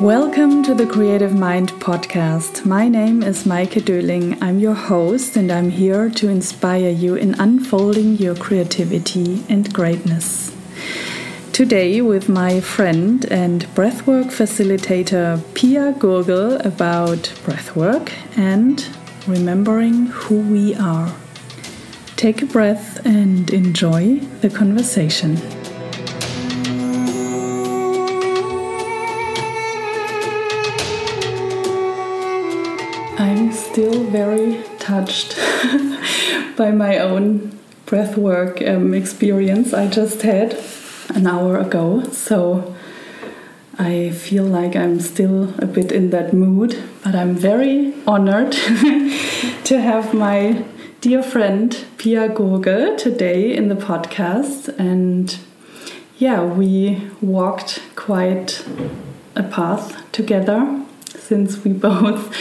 Welcome to the Creative Mind podcast. My name is Maike Döling. I'm your host, and I'm here to inspire you in unfolding your creativity and greatness. Today, with my friend and breathwork facilitator Pia Gurgel about breathwork and remembering who we are. Take a breath and enjoy the conversation. Very touched by my own breathwork um, experience I just had an hour ago. So I feel like I'm still a bit in that mood, but I'm very honored to have my dear friend Pia Gurgel today in the podcast. And yeah, we walked quite a path together since we both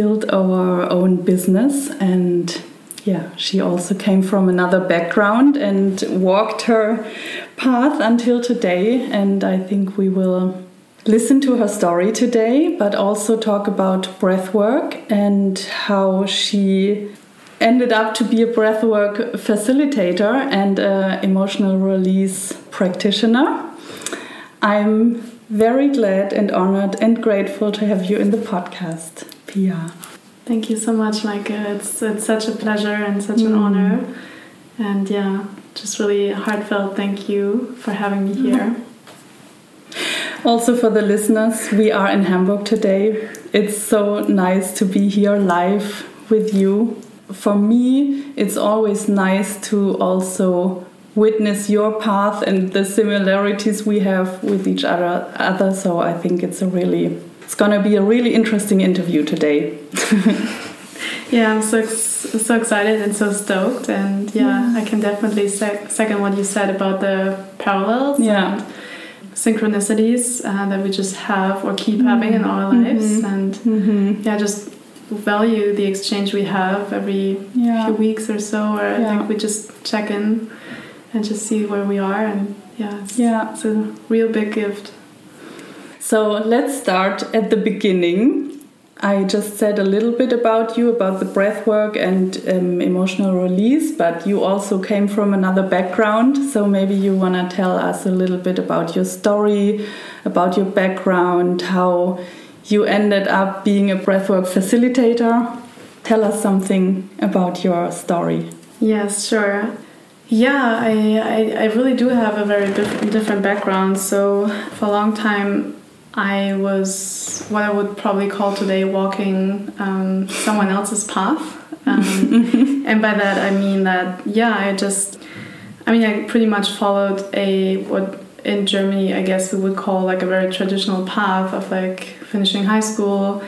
built our own business and yeah, she also came from another background and walked her path until today. And I think we will listen to her story today, but also talk about breath work and how she ended up to be a breathwork facilitator and an emotional release practitioner. I'm very glad and honored and grateful to have you in the podcast, Pia. Thank you so much, Maike. It's it's such a pleasure and such an mm. honor. And yeah, just really heartfelt thank you for having me here. Also, for the listeners, we are in Hamburg today. It's so nice to be here live with you. For me, it's always nice to also witness your path and the similarities we have with each other. other so I think it's a really it's going to be a really interesting interview today. yeah, I'm so so excited and so stoked, and yeah, mm. I can definitely sec second what you said about the parallels. Yeah. And synchronicities uh, that we just have or keep mm having in our lives mm -hmm. and mm -hmm. yeah just value the exchange we have every yeah. few weeks or so or yeah. i think we just check in and just see where we are and yeah it's, yeah it's a real big gift so let's start at the beginning. I just said a little bit about you, about the breath work and um, emotional release, but you also came from another background. So maybe you want to tell us a little bit about your story, about your background, how you ended up being a breathwork facilitator. Tell us something about your story. Yes, sure. Yeah, I, I, I really do have a very diff different background. So for a long time, I was what I would probably call today walking um, someone else's path. Um, and by that I mean that, yeah, I just, I mean, I pretty much followed a, what in Germany I guess we would call like a very traditional path of like finishing high school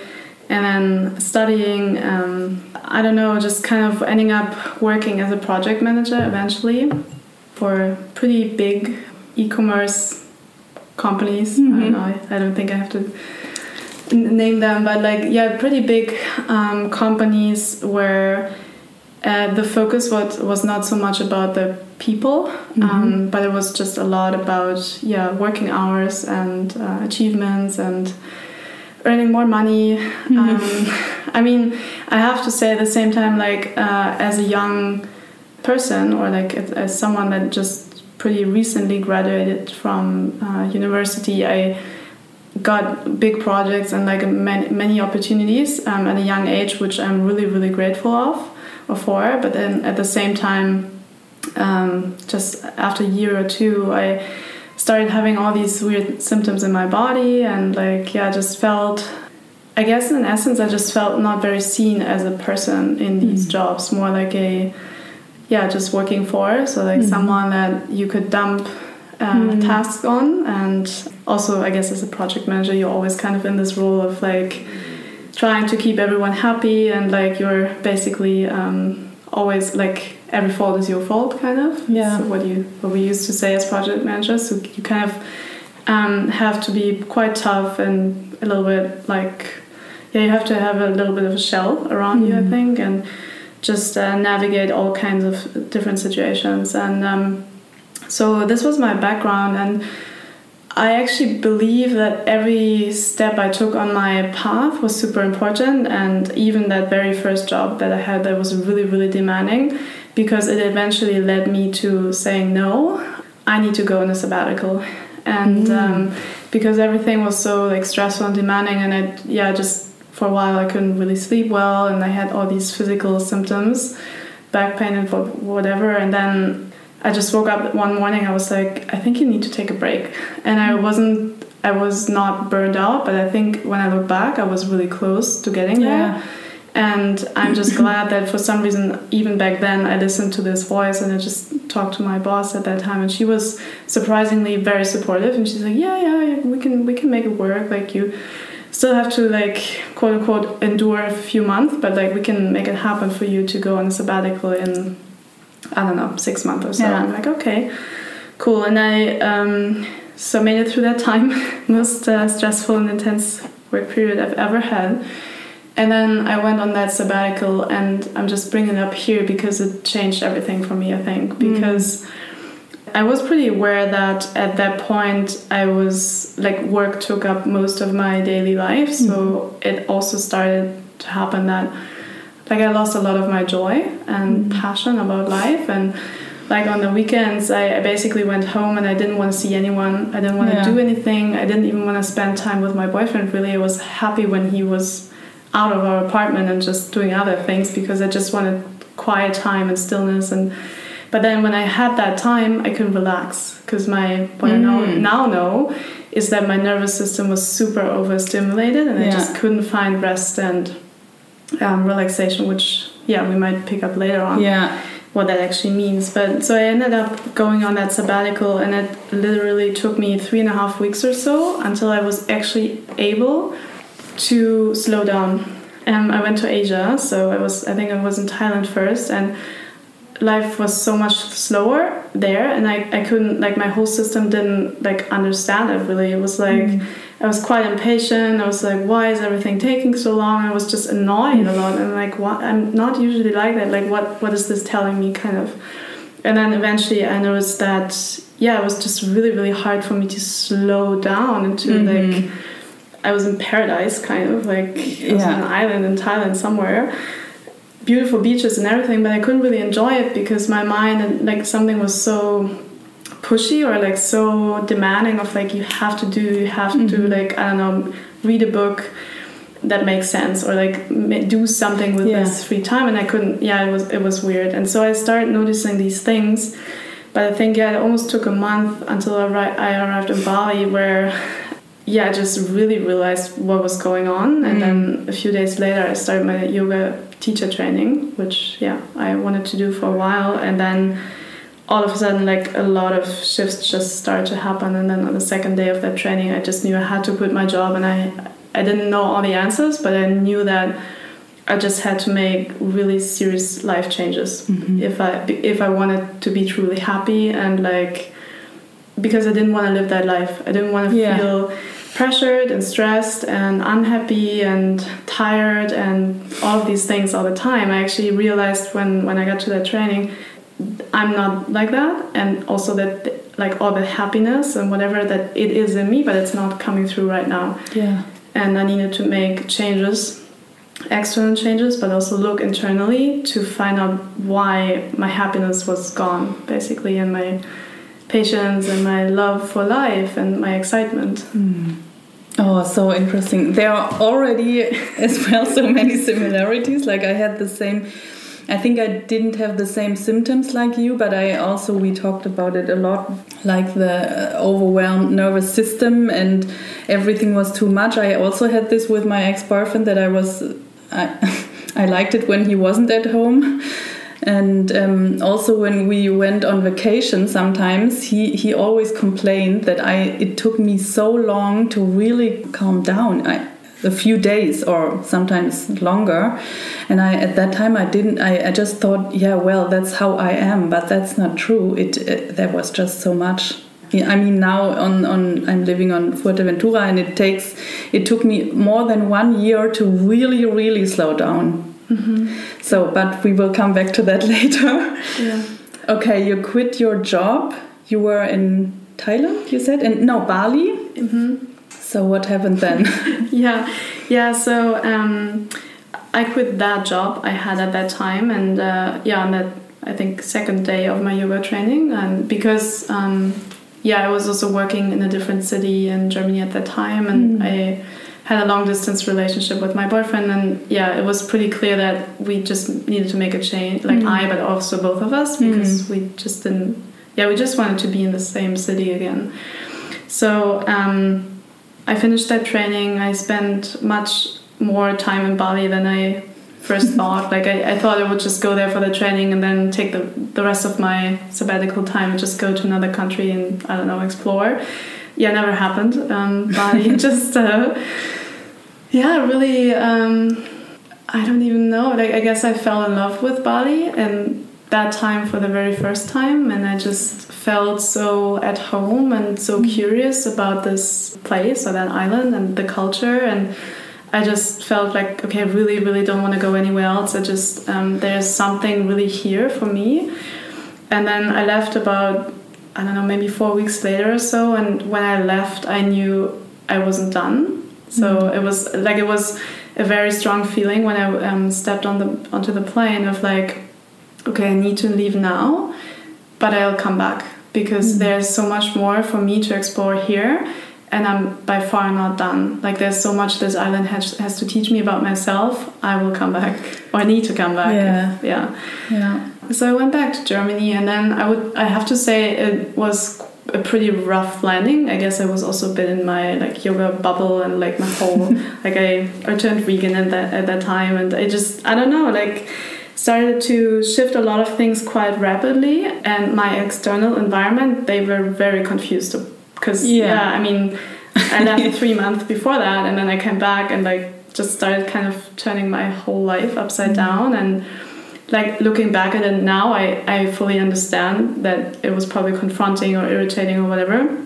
and then studying, um, I don't know, just kind of ending up working as a project manager eventually for a pretty big e commerce companies. Mm-hmm. I don't know. I, I, don't think I have to name them, but like yeah, pretty big um, companies where uh, the focus was was not so much about the people, mm-hmm. um, but it was just a lot about yeah working hours and uh, achievements and earning more money. Mm-hmm. Um, I mean, I have to say at the same time, like uh, as a young person or like as someone that just pretty recently graduated from uh, university, I got big projects and like many, many opportunities um, at a young age, which I'm really, really grateful of or for. But then at the same time, um, just after a year or two, I started having all these weird symptoms in my body and like yeah, just felt. I guess in essence, I just felt not very seen as a person in these mm. jobs, more like a yeah just working for so like mm. someone that you could dump mm. tasks on and also i guess as a project manager you're always kind of in this role of like trying to keep everyone happy and like you're basically um, always like every fault is your fault kind of yeah so what you what we used to say as project managers so you kind of um, have to be quite tough and a little bit like yeah you have to have a little bit of a shell around mm. you i mm. think and just uh, navigate all kinds of different situations. And um, so this was my background, and I actually believe that every step I took on my path was super important, and even that very first job that I had that was really, really demanding because it eventually led me to saying, No, I need to go on a sabbatical. And mm. um, because everything was so like stressful and demanding, and I, yeah, just for a while I couldn't really sleep well, and I had all these physical symptoms, back pain and whatever, and then I just woke up one morning. I was like, I think you need to take a break, and I wasn't. I was not burned out, but I think when I look back, I was really close to getting yeah. there. And I'm just glad that for some reason, even back then, I listened to this voice and I just talked to my boss at that time, and she was surprisingly very supportive. And she's like, "Yeah, yeah, we can we can make it work. Like you." Still have to like quote unquote endure a few months but like we can make it happen for you to go on a sabbatical in I don't know, six months or so. Yeah. I'm like, okay, cool. And I um, so made it through that time, most uh, stressful and intense work period I've ever had. And then I went on that sabbatical, and I'm just bringing it up here because it changed everything for me, I think. Mm. Because mm. I was pretty aware that at that point I was like work took up most of my daily life. So mm. it also started to happen that like I lost a lot of my joy and mm. passion about life and like on the weekends I, basically went home and I didn't want to see anyone I didn't want yeah. to do anything I didn't even want to spend time with my boyfriend really I was happy when he was out of our apartment and just doing other things because I just wanted quiet time and stillness and but then when I had that time I couldn't relax because my what mm. I now, now know is that my nervous system was super overstimulated and yeah. I just couldn't find rest and um, relaxation, which yeah we might pick up later on. Yeah. What that actually means, but so I ended up going on that sabbatical, and it literally took me three and a half weeks or so until I was actually able to slow down. And I went to Asia, so I was I think I was in Thailand first, and life was so much slower there and I, I couldn't like my whole system didn't like understand it really it was like mm. I was quite impatient. I was like, why is everything taking so long? I was just annoyed a lot. And like, what? I'm not usually like that. Like, what? What is this telling me? Kind of. And then eventually, I noticed that yeah, it was just really, really hard for me to slow down and to mm-hmm. like. I was in paradise, kind of like I was yeah. on an island in Thailand somewhere beautiful beaches and everything, but I couldn't really enjoy it because my mind and like something was so pushy or like so demanding of like you have to do you have mm-hmm. to like i don't know read a book that makes sense or like do something with yeah. this free time and i couldn't yeah it was it was weird and so i started noticing these things but i think yeah it almost took a month until i, I arrived in bali where yeah i just really realized what was going on and mm. then a few days later i started my yoga teacher training which yeah i wanted to do for a while. And then all of a sudden like a lot of shifts just started to happen. And then on the second day of that training i just knew i had to quit my job. And i i didn't know all the answers but i knew that i just had to make really serious life changes. Mm-hmm. if i if i wanted to be truly happy and like because i didn't want to live that life. I didn't want to yeah. feel pressured and stressed and unhappy and tired and all of these things all the time i actually realized when when i got to that training I'm not like that, and also that like all the happiness and whatever that it is in me, but it's not coming through right now. Yeah. And I needed to make changes, external changes, but also look internally to find out why my happiness was gone, basically, and my patience and my love for life and my excitement. Mm. Oh, so interesting. There are already as well so many similarities. Like I had the same I think I didn't have the same symptoms like you, but I also we talked about it a lot, like the uh, overwhelmed nervous system and everything was too much. I also had this with my ex-boyfriend that I was I, I liked it when he wasn't at home. And um, also when we went on vacation, sometimes he, he always complained that I it took me so long to really calm down. I, a few days or sometimes longer and i at that time i didn't i, I just thought yeah well that's how i am but that's not true it, it there was just so much I mean now on, on I'm living on Fuerteventura and it takes it took me more than one year to really really slow down. Mm -hmm. So but we will come back to that later. Yeah. Okay, you quit your job. You were in Thailand, you said, and no Bali. hmm So what happened then? yeah yeah so um, i quit that job i had at that time and uh, yeah on that i think second day of my yoga training and because um, yeah i was also working in a different city in germany at that time and Mm. i had a long distance relationship with my boyfriend and yeah it was pretty clear that we just needed to make a change like Mm. i but also both of us because we just didn't yeah we just wanted to be in the same city again so um, I finished that training. I spent much more time in Bali than I first thought. Like I, I thought I would just go there for the training and then take the, the rest of my sabbatical time and just go to another country and I don't know explore. Yeah, never happened. Um, Bali just uh, yeah, really. Um, I don't even know. Like I guess I fell in love with Bali and that time for the very first time and I just felt so at home and so curious about this place or that island and the culture and I just felt like okay I really really don't want to go anywhere else I just um, there's something really here for me and then I left about I don't know maybe four weeks later or so and when I left I knew I wasn't done so it was like it was a very strong feeling when I um, stepped on the onto the plane of like okay I need to leave now but I'll come back because there's so much more for me to explore here and I'm by far not done. Like there's so much this island has, has to teach me about myself. I will come back or I need to come back. Yeah. Yeah. yeah. So I went back to Germany and then I would I have to say it was a pretty rough landing. I guess I was also a bit in my like yoga bubble and like my whole like I, I turned vegan at that at that time and I just I don't know like started to shift a lot of things quite rapidly and my external environment they were very confused because Yeah. yeah. I mean I left three months before that and then I came back and like just started kind of turning my whole life upside mm-hmm. down and like looking back at it now I, I fully understand that it was probably confronting or irritating or whatever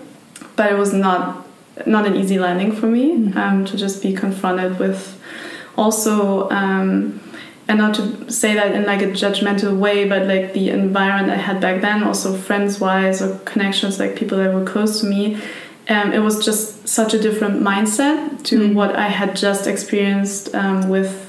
but it was not not an easy landing for me um, to just be confronted with also um, and not to say that in like a judgmental way but like the environment i had back then also friends wise or connections like people that were close to me um, it was just such a different mindset to Mm. what i had just experienced um, with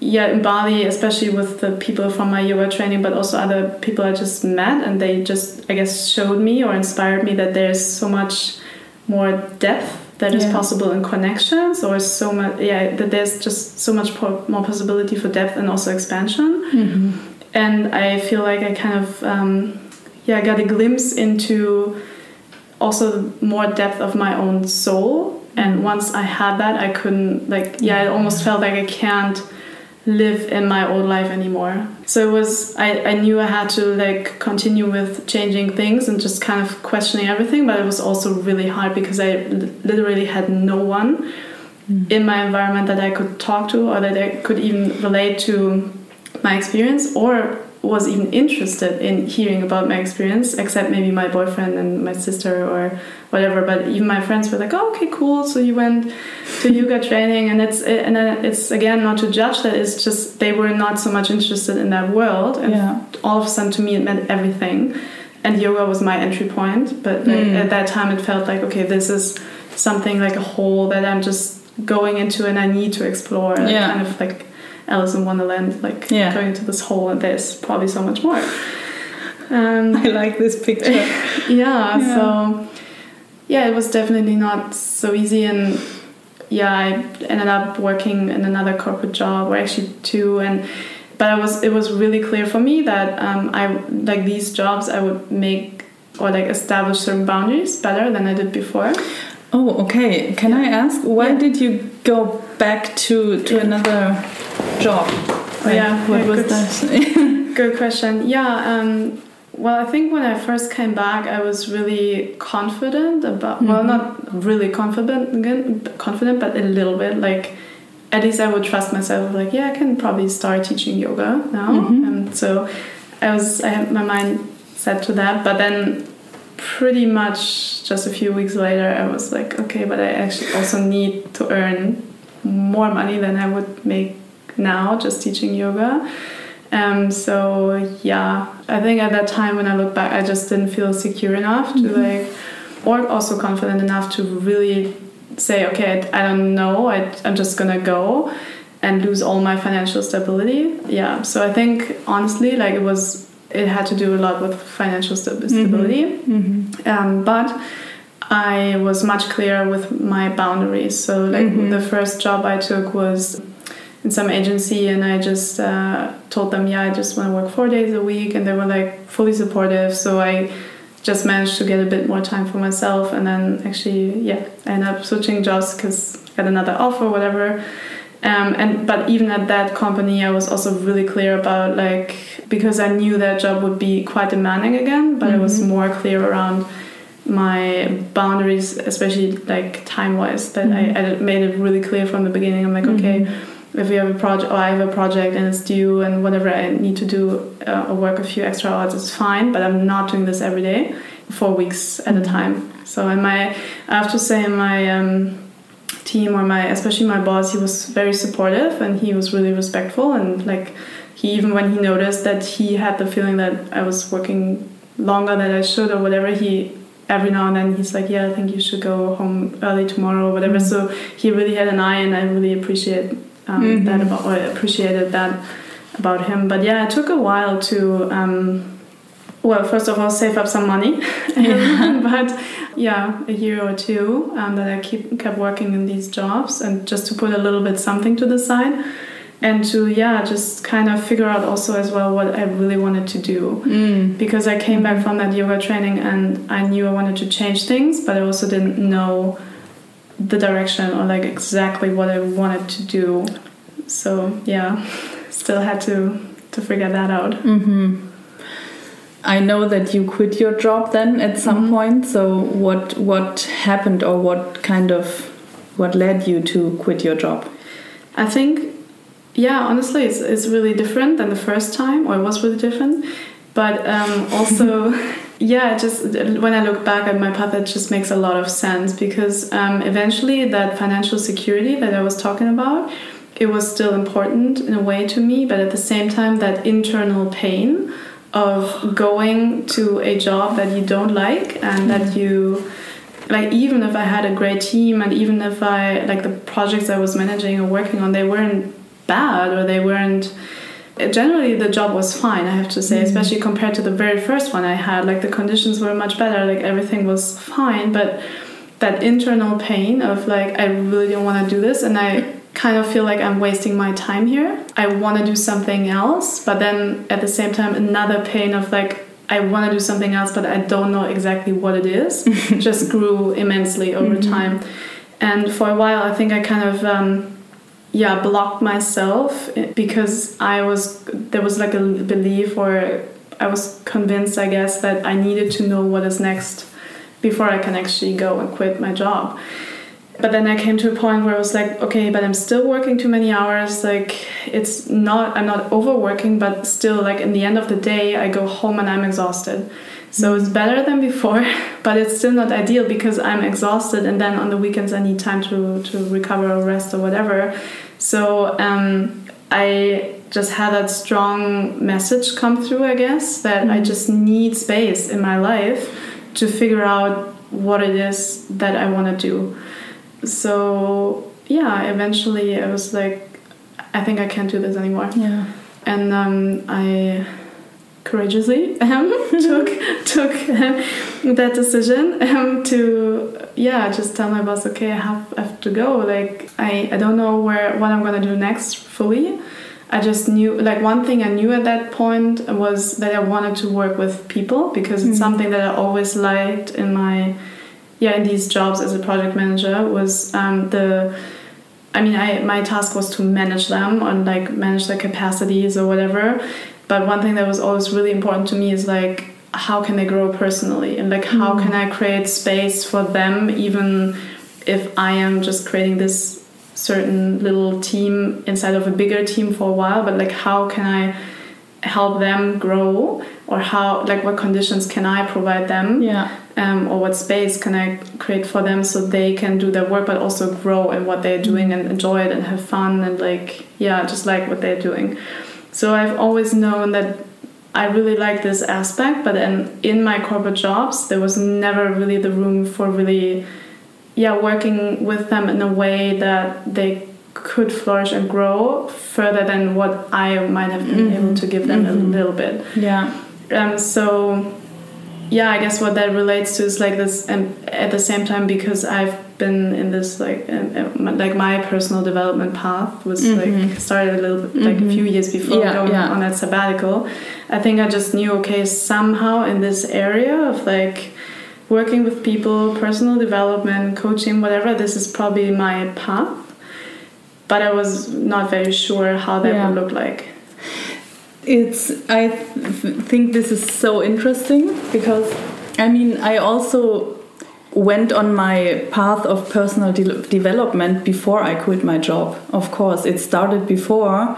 yeah in bali especially with the people from my yoga training but also other people i just met and they just i guess showed me or inspired me that there's so much more depth that is Yeah. possible in connections or so much yeah that there's just so much more possibility for depth and also expansion Mm-hmm. and i feel like i kind of um, yeah got a glimpse into also more depth of my own soul and once i had that i couldn't like yeah it almost felt like i can't live in my old life anymore. So it was I, I knew i had to like continue with changing things and just kind of questioning everything but it was also really hard because i literally had no one hmm. in my environment that i could talk to or that i could even relate to my experience or was even interested in hearing about my experience except maybe my boyfriend and my sister or whatever. But even my friends were like oh, okay cool. So you went to yoga training. And it's and it's again not to judge that it's just they were not so much interested in that world. And Yeah. all of a sudden to me it meant everything. And yoga was my entry point. But like, Mm. at that time it felt like okay this is something like a whole that i'm just going into and i need to explore. Yeah. kind of like alice in wonderland like Yeah. going to this hole and there's probably so much more um, I like this picture. yeah, Yeah. so yeah it was definitely not so easy and yeah i ended up working in another corporate job or actually two and but I was it was really clear for me that um, i like these jobs i would make or like establish certain boundaries better than i did before Oh, okay. Can I ask why Yeah. did you go back to to another job? Oh, yeah, what yeah, was good. that? Good question. Yeah. Um, well, I think when I first came back, I was really confident about. Well, Mhm. not really confident, confident, but a little bit. Like, at least I would trust myself. Like, yeah, I can probably start teaching yoga now. Mhm. And so, I was. I had my mind set to that. But then, pretty much just a few weeks later, I was like, okay, but I actually also need to earn more money than I would make now just teaching yoga Um, so yeah, I think at that time when I look back, I just didn't feel secure enough to Mhm. like, or also confident enough to really say, okay, I, I don't know, I, I'm just gonna go and lose all my financial stability. Yeah, so I think honestly, like it was, it had to do a lot with financial stability. Mm-hmm. Um, but I was much clearer with my boundaries. So, like, Mhm. the first job I took was in some agency, and I just uh, told them, yeah, I just want to work four days a week, and they were like fully supportive. So, I just managed to get a bit more time for myself, and then actually, yeah, I ended up switching jobs because I got another offer, or whatever. Um, and but even at that company, I was also really clear about like because I knew that job would be quite demanding again, but I was Mhm. more clear around my boundaries, especially like time wise. That Mhm. I, I made it really clear from the beginning. I'm like, okay, if we have a project or I have a project and it's due and whatever I need to do uh, or work a few extra hours, it's fine. But I'm not doing this every day, four weeks at a time. So in my, I have to say, in my um, team or my, especially my boss, he was very supportive and he was really respectful and like he even when he noticed that he had the feeling that I was working longer than I should or whatever, he every now and then he's like, yeah, I think you should go home early tomorrow or whatever. Mhm. So he really had an eye, and I really appreciate um, Mhm. that about or appreciated that about him. But yeah, it took a while to. Um, well, first of all, save up some money, but yeah, a year or two um, that I keep kept working in these jobs, and just to put a little bit something to the side, and to yeah, just kind of figure out also as well what I really wanted to do Mm. because I came back from that yoga training and I knew I wanted to change things, but I also didn't know the direction or like exactly what I wanted to do. So yeah, still had to to figure that out. hmm I know that you quit your job then at some Mhm. point. So what what happened or what kind of what led you to quit your job? I think yeah, honestly, it's it's really different than the first time, or it was really different. But um, also, yeah, just when I look back at my path, it just makes a lot of sense because um, eventually that financial security that I was talking about, it was still important in a way to me, but at the same time, that internal pain of going to a job that you don't like and that you like even if i had a great team and even if i like the projects i was managing or working on they weren't bad or they weren't generally the job was fine i have to say Mhm. especially compared to the very first one i had like the conditions were much better like everything was fine but that internal pain of like i really don't want to do this and i kind of feel like i'm wasting my time here. I want to do something else but then at the same time another pain of like i want to do something else but i don't know exactly what it is. Just grew immensely over Mhm. time. And for a while i think i kind of um, yeah blocked myself because i was there was like a belief or i was convinced i guess that i needed to know what is next before i can actually go and quit my job but then i came to a point where i was like okay but i'm still working too many hours. Like it's not i'm not overworking but still like in the end of the day i go home and i'm exhausted. So it's better than before but it's still not ideal because i'm exhausted and then on the weekends i need time to, to recover or rest or whatever. So um, i just had that strong message come through i guess that i Mhm. just need space in my life to figure out what it is that i want to do so yeah eventually i was like i think i can't do this anymore Yeah. and um, I courageously um, took took um, that decision um, to yeah just tell my boss okay I have, I have to go like I, I don't know where what I'm gonna do next fully I just knew like one thing I knew at that point was that I wanted to work with people because it's Mhm. something that I always liked in my yeah in these jobs as a project manager was um, the I mean, I my task was to manage them and like manage their capacities or whatever. But one thing that was always really important to me is like how can they grow personally and like how Mm. can I create space for them even if I am just creating this certain little team inside of a bigger team for a while. But like how can I help them grow or how like what conditions can I provide them Yeah. Um, or what space can I create for them so they can do their work but also grow in what they're doing and enjoy it and have fun and like yeah just like what they're doing So I've always known that I really like this aspect, but then in my corporate jobs, there was never really the room for really, yeah, working with them in a way that they could flourish and grow further than what I might have been Mhm. able to give them Mhm. a little bit. Yeah. Um, so, yeah, I guess what that relates to is like this, and at the same time, because I've been in this like, like my personal development path was Mhm. like started a little bit like Mhm. a few years before Yeah, going yeah. on that sabbatical. I think I just knew okay, somehow in this area of like working with people, personal development, coaching, whatever, this is probably my path. But I was not very sure how that Yeah. would look like. It's. I th- think this is so interesting because, I mean, I also went on my path of personal de- development before I quit my job. Of course, it started before,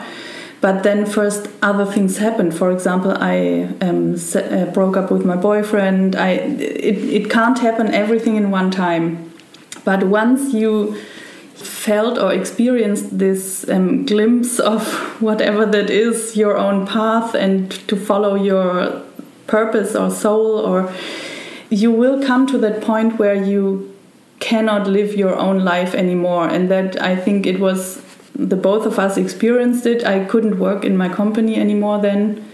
but then first other things happened. For example, I um, uh, broke up with my boyfriend. I it, it can't happen everything in one time, but once you felt or experienced this um, glimpse of whatever that is your own path and to follow your purpose or soul or you will come to that point where you cannot live your own life anymore. And that i think it was the both of us experienced it. I couldn't work in my company anymore then.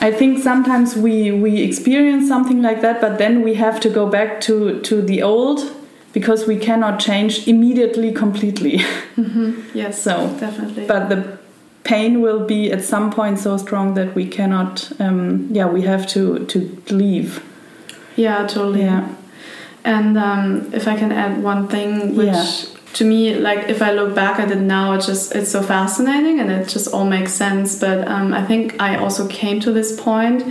I think sometimes we we experience something like that but then we have to go back to to the old because we cannot change immediately completely Yes, So, definitely. but the pain will be at some point so strong that we cannot um, yeah we have to to leave yeah, totally. yeah And um, if I can add one thing, which Yeah. to me, like if I look back at it now, it just it's so fascinating and it just all makes sense. But um, I think I also came to this point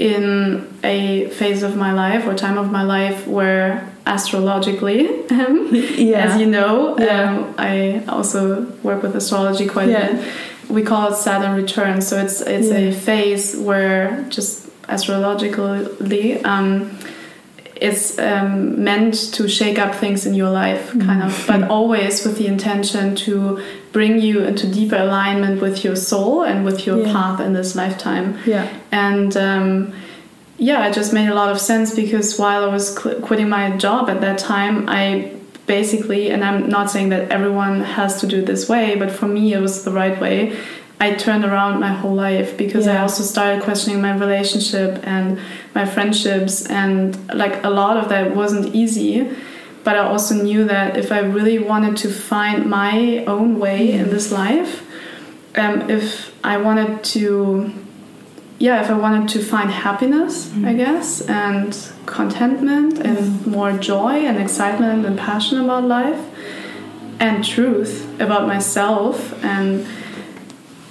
in a phase of my life or time of my life where astrologically, um, yeah as you know, Yeah. um, I also work with astrology quite Yeah. a bit. We call it Saturn return. So it's it's a phase where just astrologically um, it's um, meant to shake up things in your life, kind of, but always with the intention to bring you into deeper alignment with your soul and with your Yeah. path in this lifetime. Yeah. And um, yeah it just made a lot of sense because while i was qu- quitting my job at that time i basically and i'm not saying that everyone has to do it this way but for me it was the right way. I turned around my whole life because i also started questioning my relationship and my friendships. And like a lot of that wasn't easy but i also knew that if i really wanted to find my own way in mm. this life um, if i wanted to yeah, if I wanted to find happiness, mm. I guess, and contentment and mm. more joy and excitement and passion about life and truth about myself and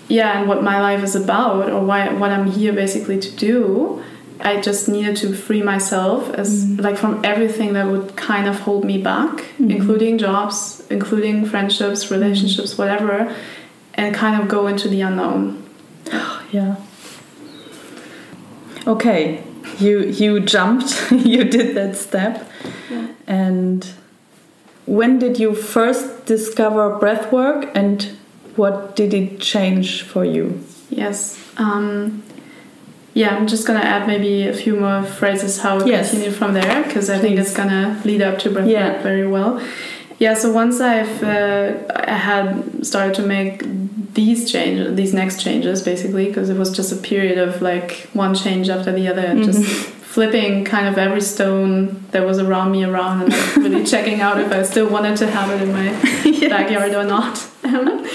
yeah, and what my life is about or why what I'm here basically to do, I just needed to free myself as mm. like from everything that would kind of hold me back, mm-hmm. including jobs, including friendships, mm-hmm. relationships, whatever, and kind of go into the unknown. yeah okay you you jumped you did that step Yeah. and when did you first discover breath work and what did it change for you Yes. Um, yeah, I'm just gonna add maybe a few more phrases how we Yes. continue from there because I think it's gonna lead up to breathwork Yeah. very well. Yeah. So once I've uh, I had started to make these changes, these next changes, basically, because it was just a period of like one change after the other, and just flipping kind of every stone that was around me around, and like really checking out if I still wanted to have it in my backyard or not.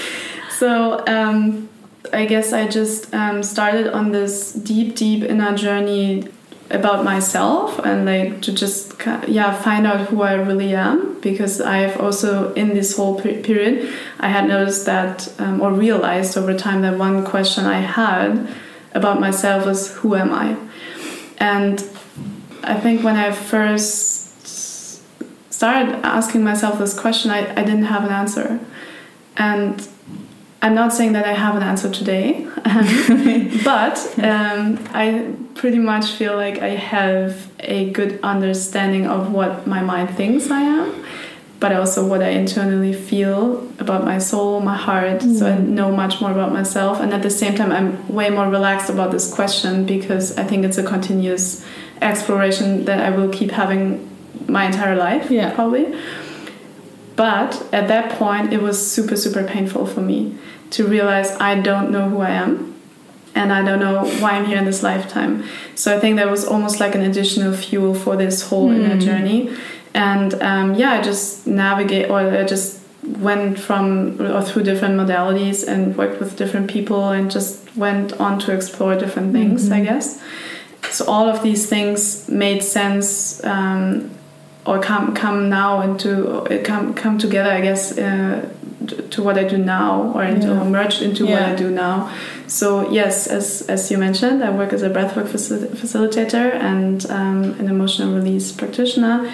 so um, I guess I just um, started on this deep, deep inner journey about myself and like to just yeah find out who I really am because I've also in this whole pe- period I had noticed that um, or realized over time that one question I had about myself was who am I? And I think when I first started asking myself this question I, I didn't have an answer. And I'm not saying that I have an answer today, but um, I pretty much feel like I have a good understanding of what my mind thinks I am. but also what I internally feel about my soul, my heart. Mm. So I know much more about myself. And at the same time, I'm way more relaxed about this question because I think it's a continuous exploration that I will keep having my entire life, yeah. probably. But at that point, it was super, super painful for me to realize I don't know who I am and I don't know why I'm here in this lifetime. So I think that was almost like an additional fuel for this whole mm. inner journey. And um, yeah, I just navigate or I just went from or through different modalities and worked with different people and just went on to explore different things, mm-hmm. I guess. So all of these things made sense um, or come come now into come come together, I guess, uh, to what I do now or into, yeah. merged into yeah. what I do now. So yes, as as you mentioned, I work as a breathwork facil facilitator and um, an emotional release practitioner.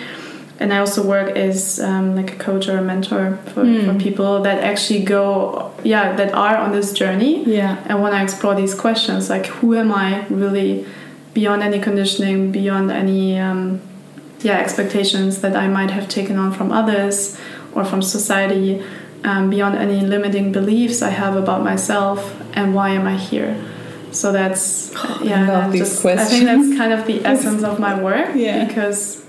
And I also work as um, like a coach or a mentor for, mm. for people that actually go, yeah, that are on this journey. Yeah. And when I explore these questions, like who am I really beyond any conditioning, beyond any um, yeah expectations that I might have taken on from others or from society um, beyond any limiting beliefs I have about myself and why am I here. So that's yeah. I, just, I think that's kind of the essence of my work yeah. because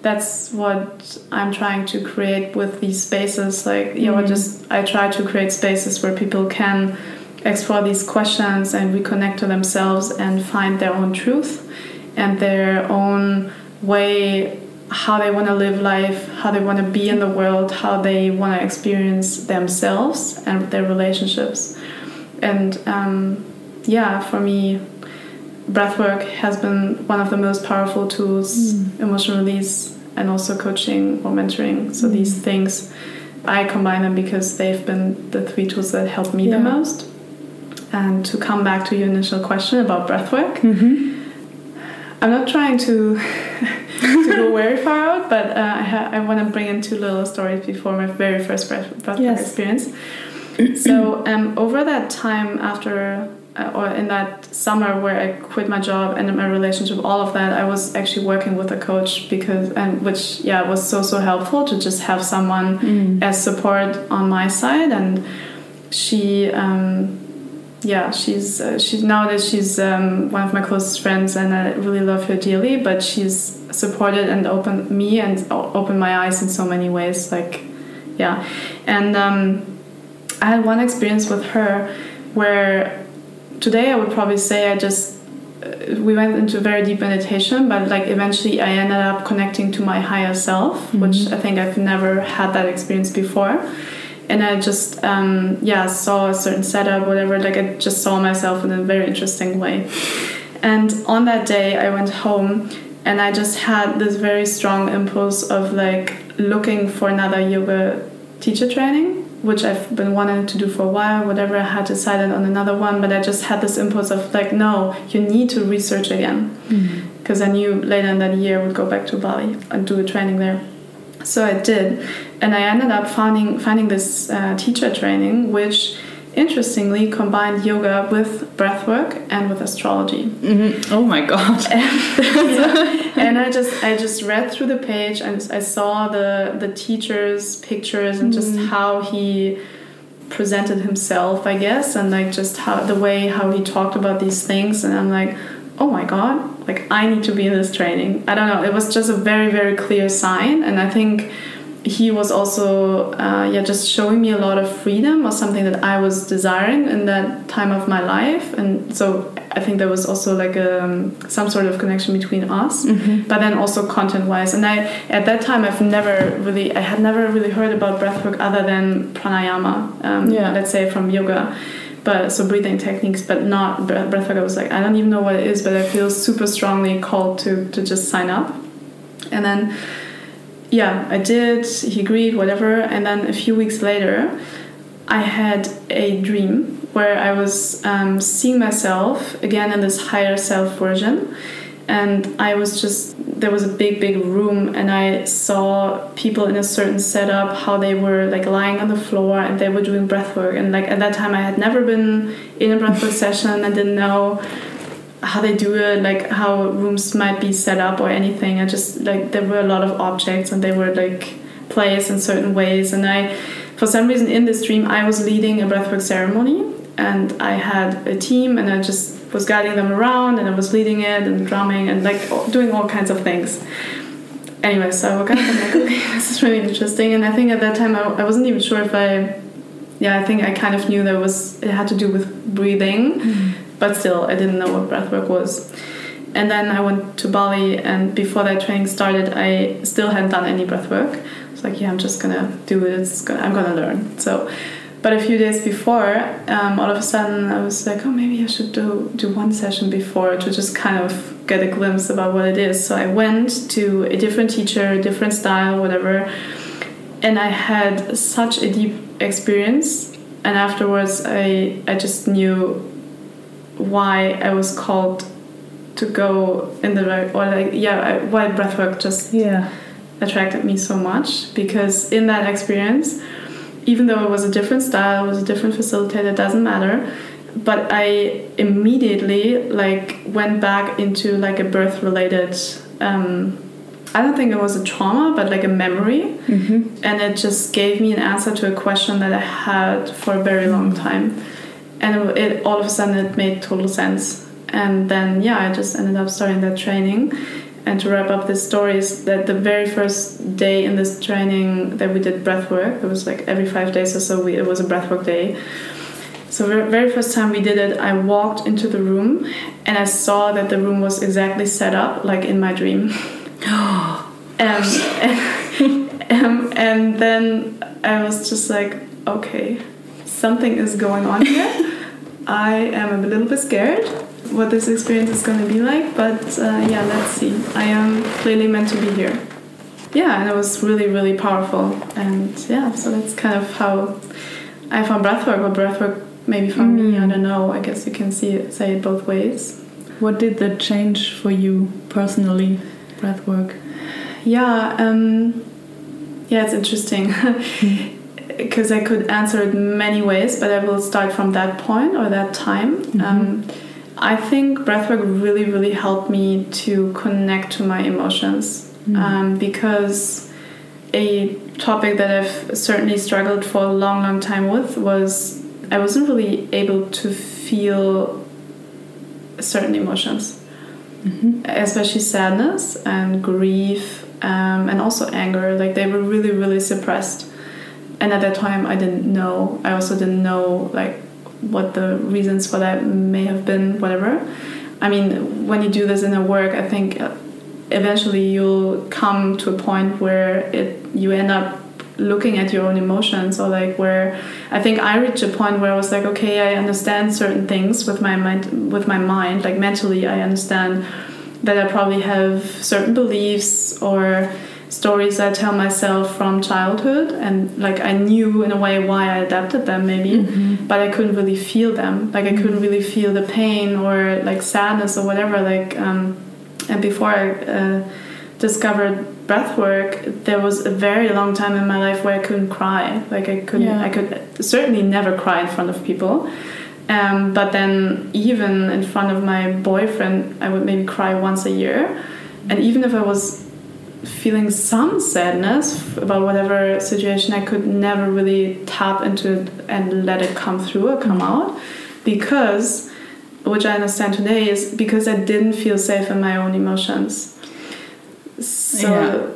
that's what I'm trying to create with these spaces. Like you know, mm. just I try to create spaces where people can explore these questions and reconnect to themselves and find their own truth and their own way how they want to live life, how they want to be in the world, how they want to experience themselves and their relationships. And um, yeah, for me, breathwork has been one of the most powerful tools, mm. emotional release, and also coaching or mentoring. So mm. these things, I combine them because they've been the three tools that helped me yeah. the most. And to come back to your initial question about breathwork, mm -hmm. I'm not trying to to go very far out, but uh, I, I want to bring in two little stories before my very first breath, breath yes. experience. so um, over that time after uh, or in that summer where I quit my job and my relationship, all of that, I was actually working with a coach because, and which, yeah, was so, so helpful to just have someone mm. as support on my side. And she, um, yeah, she's uh, she's nowadays she's um, one of my closest friends, and I really love her dearly. But she's supported and opened me and opened my eyes in so many ways. Like, yeah, and um, I had one experience with her where today I would probably say I just uh, we went into very deep meditation, but like eventually I ended up connecting to my higher self, mm -hmm. which I think I've never had that experience before and I just um, yeah saw a certain setup, whatever. Like I just saw myself in a very interesting way. And on that day, I went home and I just had this very strong impulse of like looking for another yoga teacher training, which I've been wanting to do for a while. Whatever I had decided on another one, but I just had this impulse of like, no, you need to research again, because mm-hmm. I knew later in that year I would go back to Bali and do a training there. So I did, and I ended up finding finding this uh, teacher training, which interestingly combined yoga with breathwork and with astrology. Mm-hmm. Oh my god! And, yeah. and, I just I just read through the page and I saw the the teacher's pictures and just mm. how he presented himself, I guess, and like just how the way how he talked about these things, and I'm like, oh my god, like I need to be in this training. I don't know. It was just a very very clear sign, and I think he was also uh, yeah just showing me a lot of freedom or something that I was desiring in that time of my life. And so I think there was also like a, um, some sort of connection between us mm-hmm. but then also content wise and I at that time I've never really I had never really heard about breathwork other than pranayama um, yeah. let's say from yoga. But so breathing techniques but not breathwork. I was like I don't even know what it is but I feel super strongly called to to just sign up. And then yeah, I did. He agreed, whatever. And then a few weeks later, I had a dream where I was um, seeing myself again in this higher self version. And I was just, there was a big, big room, and I saw people in a certain setup, how they were like lying on the floor and they were doing breath work. And like at that time, I had never been in a breathwork session. and didn't know how they do it, like how rooms might be set up or anything. I just like there were a lot of objects and they were like placed in certain ways. And I, for some reason, in this dream, I was leading a breathwork ceremony, and I had a team, and I just was guiding them around, and I was leading it and drumming and like doing all kinds of things. Anyway, so I woke up and like, okay, this is really interesting. And I think at that time I, I wasn't even sure if I, yeah, I think I kind of knew there was it had to do with breathing, Mm. But still I didn't know what breathwork was. And then I went to Bali, and before that training started, I still hadn't done any breathwork. I was like, yeah, I'm just gonna do it. It's gonna, I'm gonna learn. So, but a few days before, um, all of a sudden, I was like, oh, maybe I should do do one session before to just kind of get a glimpse about what it is. So I went to a different teacher, different style, whatever, and I had such a deep experience. And afterwards, I I just knew why I was called to go in the right or like yeah I, why breathwork just Yeah. attracted me so much because in that experience even though it was a different style it was a different facilitator it doesn't matter but i immediately like went back into like a birth related um, i don't think it was a trauma but like a memory Mm-hmm. and it just gave me an answer to a question that i had for a very long time and it, all of a sudden it made total sense. And then yeah i just ended up starting that training. And to wrap up this story is that the very first day in this training that we did breath work it was like every five days or so we, it was a breath work day. So the very first time we did it i walked into the room and i saw that the room was exactly set up like in my dream. Um, and, um, and then i was just like okay something is going on here i am a little bit scared what this experience is going to be like but uh, yeah let's see. I am clearly meant to be here. Yeah and it was really really powerful. And yeah so that's kind of how i found breathwork or breathwork maybe found me i don't know. I guess you can see it say it both ways. What did that change for you personally, breathwork? Yeah, um, yeah, it's interesting because I could answer it many ways, but I will start from that point or that time. Um, I think breathwork really, really helped me to connect to my emotions um, because a topic that I've certainly struggled for a long, long time with was I wasn't really able to feel certain emotions. Especially sadness and grief um, and also anger. Like they were really really suppressed and at that time i didn't know. I also didn't know like what the reasons for that may have been whatever. I mean when you do this in a work i think uh, eventually you'll come to a point where it you end up looking at your own emotions or like where I think I reached a point where I was like okay I understand certain things with my mind with my mind. Like mentally I understand that I probably have certain beliefs or stories I tell myself from childhood and like I knew in a way why I adapted them maybe but I couldn't really feel them. Like I couldn't really feel the pain or like sadness or whatever like um, and before I uh, discovered breath work there was a very long time in my life where I couldn't cry. Like I couldn't Yeah. I could certainly never cry in front of people. Um, but then even in front of my boyfriend I would maybe cry once a year. And even if I was feeling some sadness about whatever situation. I could never really tap into it and let it come through or come out because which I understand today is because I didn't feel safe in my own emotions. So Yeah.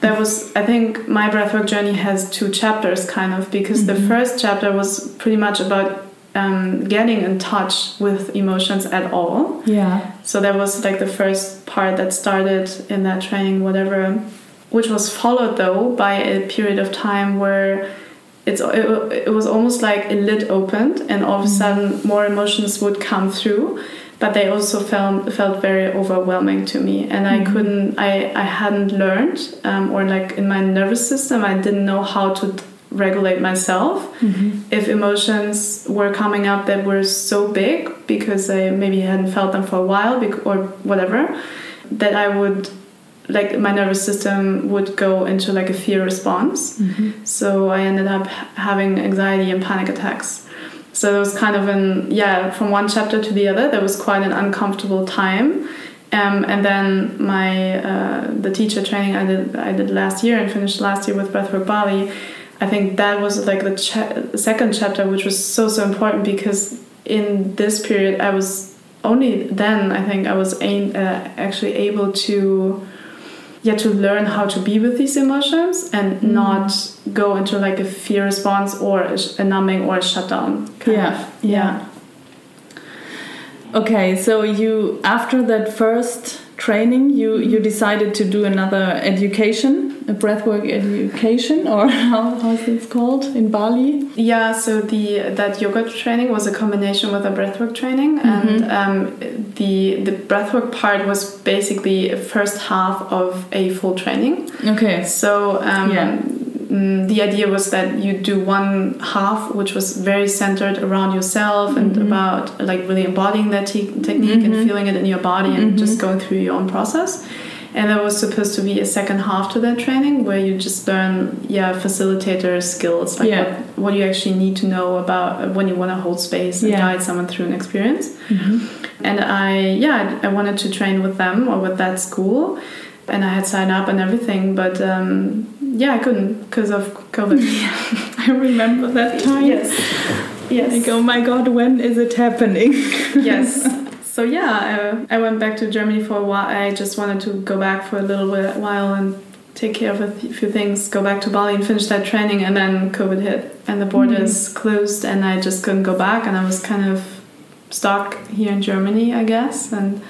that was i think my breathwork journey has two chapters kind of because the mm-hmm. first chapter was pretty much about um, getting in touch with emotions at all. Yeah. so that was like the first part that started in that training whatever which was followed though by a period of time where it's it, it was almost like a lid opened and all of a sudden more emotions would come through but they also felt felt very overwhelming to me. And i couldn't i i hadn't learned um, or like in my nervous system i didn't know how to regulate myself. If emotions were coming up that were so big because i maybe hadn't felt them for a while bec- or whatever that i would like my nervous system would go into like a fear response. So i ended up having anxiety and panic attacks. So there was kind of an yeah from one chapter to the other there was quite an uncomfortable time. Um, and then my uh, the teacher training I did I did last year and finished last year with Breathwork Bali. I think that was like the cha- second chapter, which was so so important because in this period I was only then I think I was uh, actually able to yeah to learn how to be with these emotions and Mm. not go into like a fear response or a, numbing or a shutdown. kind Yeah, of. yeah. Okay, so you after that first training, you you decided to do another education, a breathwork education, or how how's this called in Bali? Yeah, so the that yoga training was a combination with a breathwork training, and um, the the breathwork part was basically a first half of a full training. Okay. So um, Yeah. mm, the idea was that you do one half, which was very centered around yourself and Mhm. about like really embodying that te- technique Mhm. and feeling it in your body and Mhm. just going through your own process. And there was supposed to be a second half to that training where you just learn, yeah, facilitator skills, like Yeah. what, what you actually need to know about when you want to hold space and Yeah. guide someone through an experience. Mhm. And I, yeah, I I wanted to train with them or with that school, and I had signed up and everything, but um, yeah, I couldn't because of COVID. I remember that time. Yes. Yes. Like, oh my god, when is it happening? yes. So yeah, I, I went back to Germany for a while. I just wanted to go back for a little bit, while and take care of a few things. Go back to Bali and finish that training, and then COVID hit, and the borders mm-hmm. closed, and I just couldn't go back, and I was kind of stuck here in Germany, I guess, and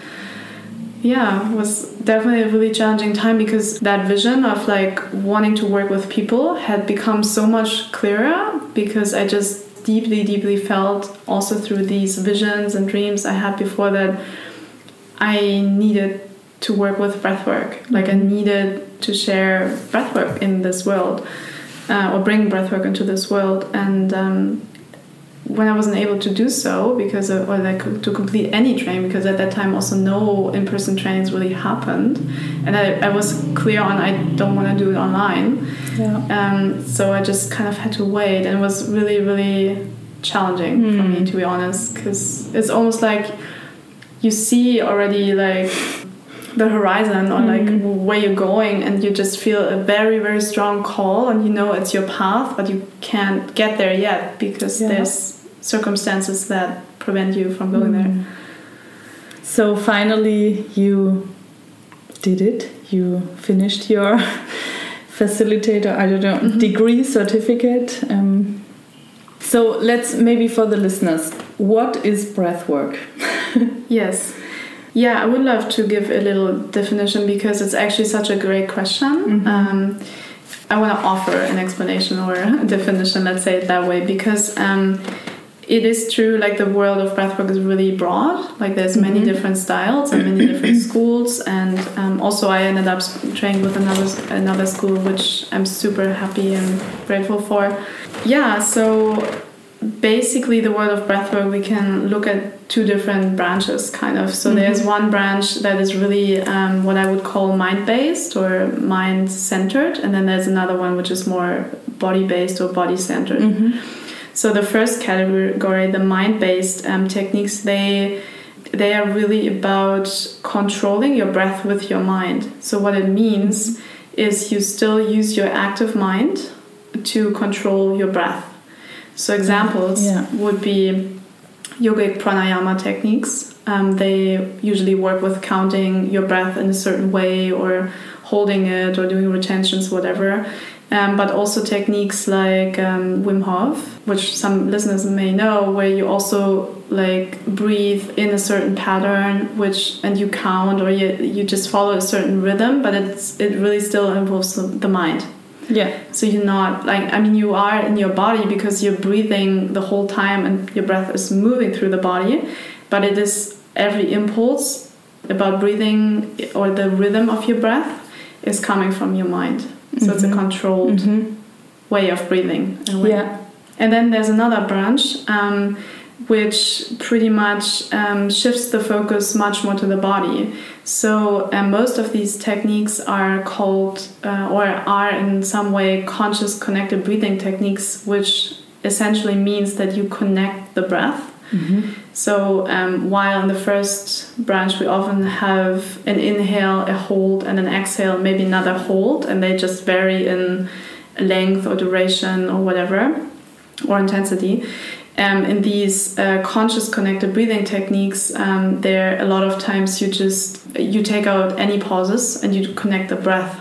yeah, it was definitely a really challenging time because that vision of like wanting to work with people had become so much clearer because I just deeply, deeply felt also through these visions and dreams I had before that I needed to work with breathwork. Like I needed to share breathwork in this world uh, or bring breathwork into this world. And um, when I wasn't able to do so because of, or like to complete any training because at that time also no in-person trainings really happened and I, I was clear on I don't want to do it online Yeah. um, so I just kind of had to wait and it was really really challenging for me to be honest because it's almost like you see already like the horizon or like where you're going and you just feel a very very strong call and you know it's your path but you can't get there yet because Yeah. there's circumstances that prevent you from going there So finally, you did it. You finished your facilitator, I don't know, Mhm. degree certificate. Um, so let's maybe for the listeners, what is breath work? yes yeah i would love to give a little definition because it's actually such a great question Mhm. um, i want to offer an explanation or a definition let's say it that way because um, it is true like the world of breathwork is really broad like there's many Mhm. different styles and many different schools and um, also i ended up training with another another school which i'm super happy and grateful for yeah so basically the world of breathwork we can look at two different branches kind of so Mhm. there's one branch that is really um, what i would call mind based or mind centered and then there's another one which is more body based or body centered Mhm. So the first category, the mind-based um, techniques, they they are really about controlling your breath with your mind. So what it means is you still use your active mind to control your breath. So examples Yeah. would be yogic pranayama techniques. Um, they usually work with counting your breath in a certain way or holding it or doing retentions, whatever. Um, but also techniques like um, Wim Hof, which some listeners may know, where you also like breathe in a certain pattern, which and you count or you, you just follow a certain rhythm, but it's it really still involves the- the mind. Yeah. So you're not like I mean you are in your body because you're breathing the whole time and your breath is moving through the body, but it is every impulse about breathing or the rhythm of your breath is coming from your mind. So it's a Mhm. controlled Mhm. way of breathing. in a way. Yeah. And then there's another branch um, which pretty much um, shifts the focus much more to the body. So uh, most of these techniques are called uh, or are in some way conscious connected breathing techniques, which essentially means that you connect the breath So um, while in the first branch we often have an inhale, a hold, and an exhale, maybe another hold, and they just vary in length or duration or whatever, or intensity. Um, in these uh, conscious connected breathing techniques, um, there a lot of times you just you take out any pauses and you connect the breath.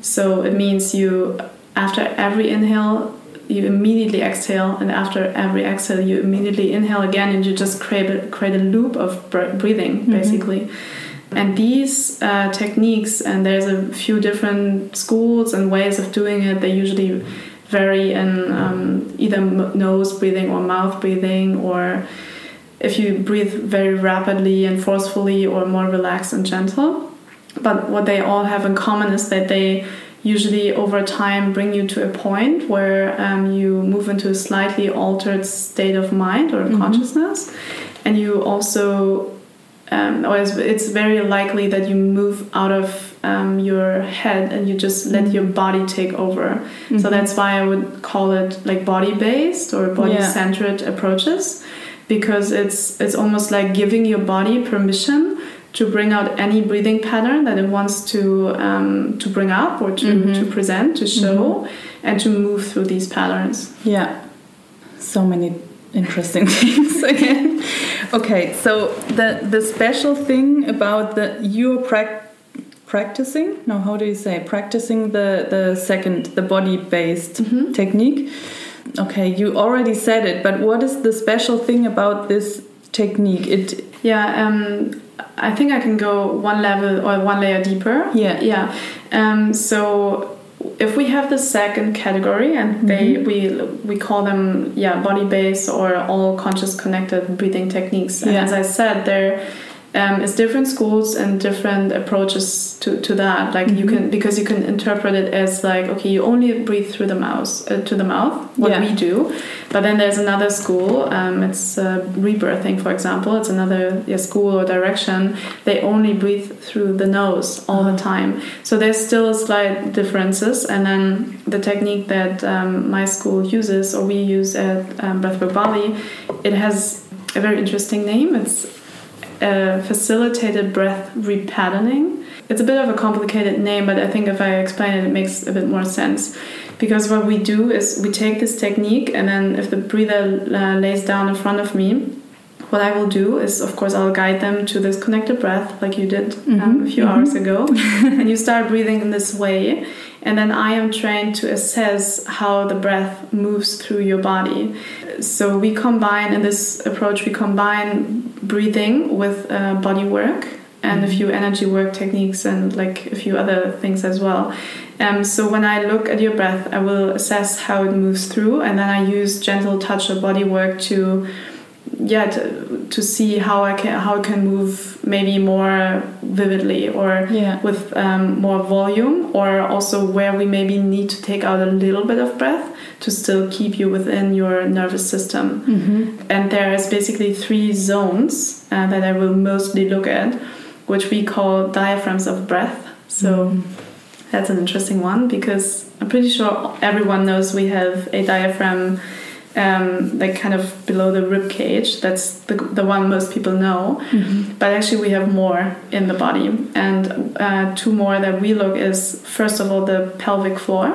So it means you after every inhale you immediately exhale, and after every exhale you immediately inhale again, and you just create a, create a loop of breathing basically. And these uh, techniques, and there's a few different schools and ways of doing it. They usually vary in um, either m- nose breathing or mouth breathing, or if you breathe very rapidly and forcefully, or more relaxed and gentle. But what they all have in common is that they usually over time bring you to a point where um, you move into a slightly altered state of mind or consciousness, and you also um, or it's, it's very likely that you move out of um, your head and you just let your body take over. So that's why I would call it like body based or body centered approaches because it's it's almost like giving your body permission to bring out any breathing pattern that it wants to um, to bring up or to, mm-hmm. to present to show mm-hmm. and to move through these patterns. Yeah. So many interesting things again. Okay, so the the special thing about the you're prac practicing no how do you say practicing the the second the body based mm-hmm. technique okay you already said it but what is the special thing about this technique it Yeah, um, I think I can go one level or one layer deeper. Yeah. Yeah. Um, so if we have the second category and they we we call them yeah body based or all conscious connected breathing techniques. And Yeah. as I said, there um, is different schools and different approaches to, to that. Like you can because you can interpret it as like okay, you only breathe through the mouth uh, to the mouth. What Yeah. we do, but then there's another school. Um, it's uh, rebirthing, for example. It's another yeah, school or direction. They only breathe through the nose all the time. So there's still slight differences. And then the technique that um, my school uses or we use at um, Breathwork Bali, it has a very interesting name. It's uh, facilitated breath repatterning. It's a bit of a complicated name, but I think if I explain it, it makes a bit more sense. Because what we do is we take this technique, and then if the breather uh, lays down in front of me, what I will do is, of course, I'll guide them to this connected breath, like you did um, a few hours ago, and you start breathing in this way. And then I am trained to assess how the breath moves through your body. So we combine in this approach, we combine breathing with uh, body work and a few energy work techniques and like a few other things as well. Um, so when I look at your breath, I will assess how it moves through, and then I use gentle touch or body work to yeah to, to see how I can how it can move maybe more vividly or Yeah. with um, more volume or also where we maybe need to take out a little bit of breath to still keep you within your nervous system. And there is basically three zones uh, that I will mostly look at which we call diaphragms of breath. So that's an interesting one because I'm pretty sure everyone knows we have a diaphragm um, like kind of below the rib cage. That's the, the one most people know. But actually, we have more in the body. And uh, two more that we look is first of all the pelvic floor,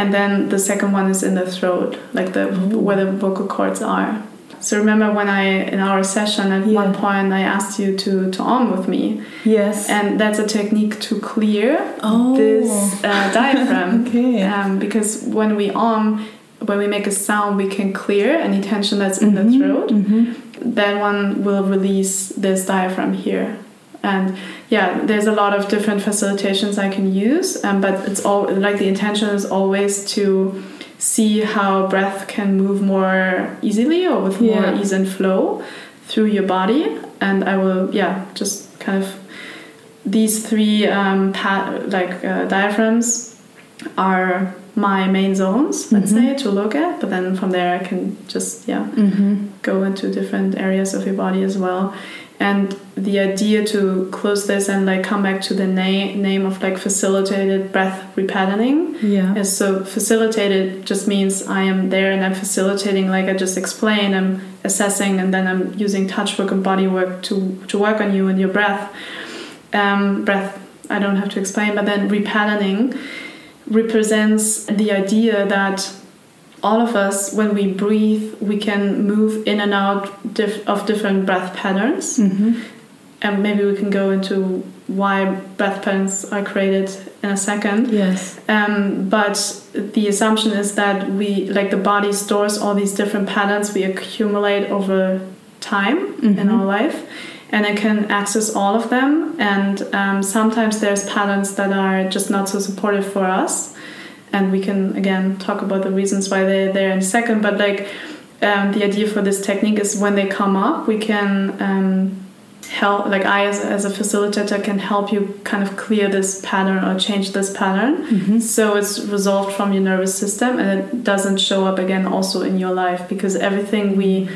and then the second one is in the throat, like the where the vocal cords are. So remember when I in our session at Yeah. one point I asked you to to om with me, yes and that's a technique to clear Oh. this uh, diaphragm. Okay. Um, because when we om, when we make a sound, we can clear any tension that's in Mm-hmm. the throat. Then one will release this diaphragm here. And yeah, there's a lot of different facilitations I can use, um, but it's all like the intention is always to see how breath can move more easily or with more Yeah. ease and flow through your body. And I will, yeah, just kind of these three um, pa- like uh, diaphragms are my main zones, let's Mhm. say, to look at. But then from there, I can just yeah Mm-hmm. go into different areas of your body as well. And the idea to close this and like come back to the na- name of like facilitated breath repatterning Yeah. is so facilitated just means I am there and I'm facilitating like I just explained I'm assessing and then I'm using touch work and body work to to work on you and your breath um, breath I don't have to explain but then repatterning represents the idea that all of us when we breathe we can move in and out diff- of different breath patterns Mm-hmm. and maybe we can go into why breath patterns are created in a second Yes. um, but the assumption is that we like the body stores all these different patterns we accumulate over time in Mhm. our life and I can access all of them. And um, sometimes there's patterns that are just not so supportive for us. And we can again talk about the reasons why they're there in a second. But like um, the idea for this technique is when they come up we can um, help like i as, as a facilitator can help you kind of clear this pattern or change this pattern. Mm-hmm. so it's resolved from your nervous system and it doesn't show up again also in your life because everything we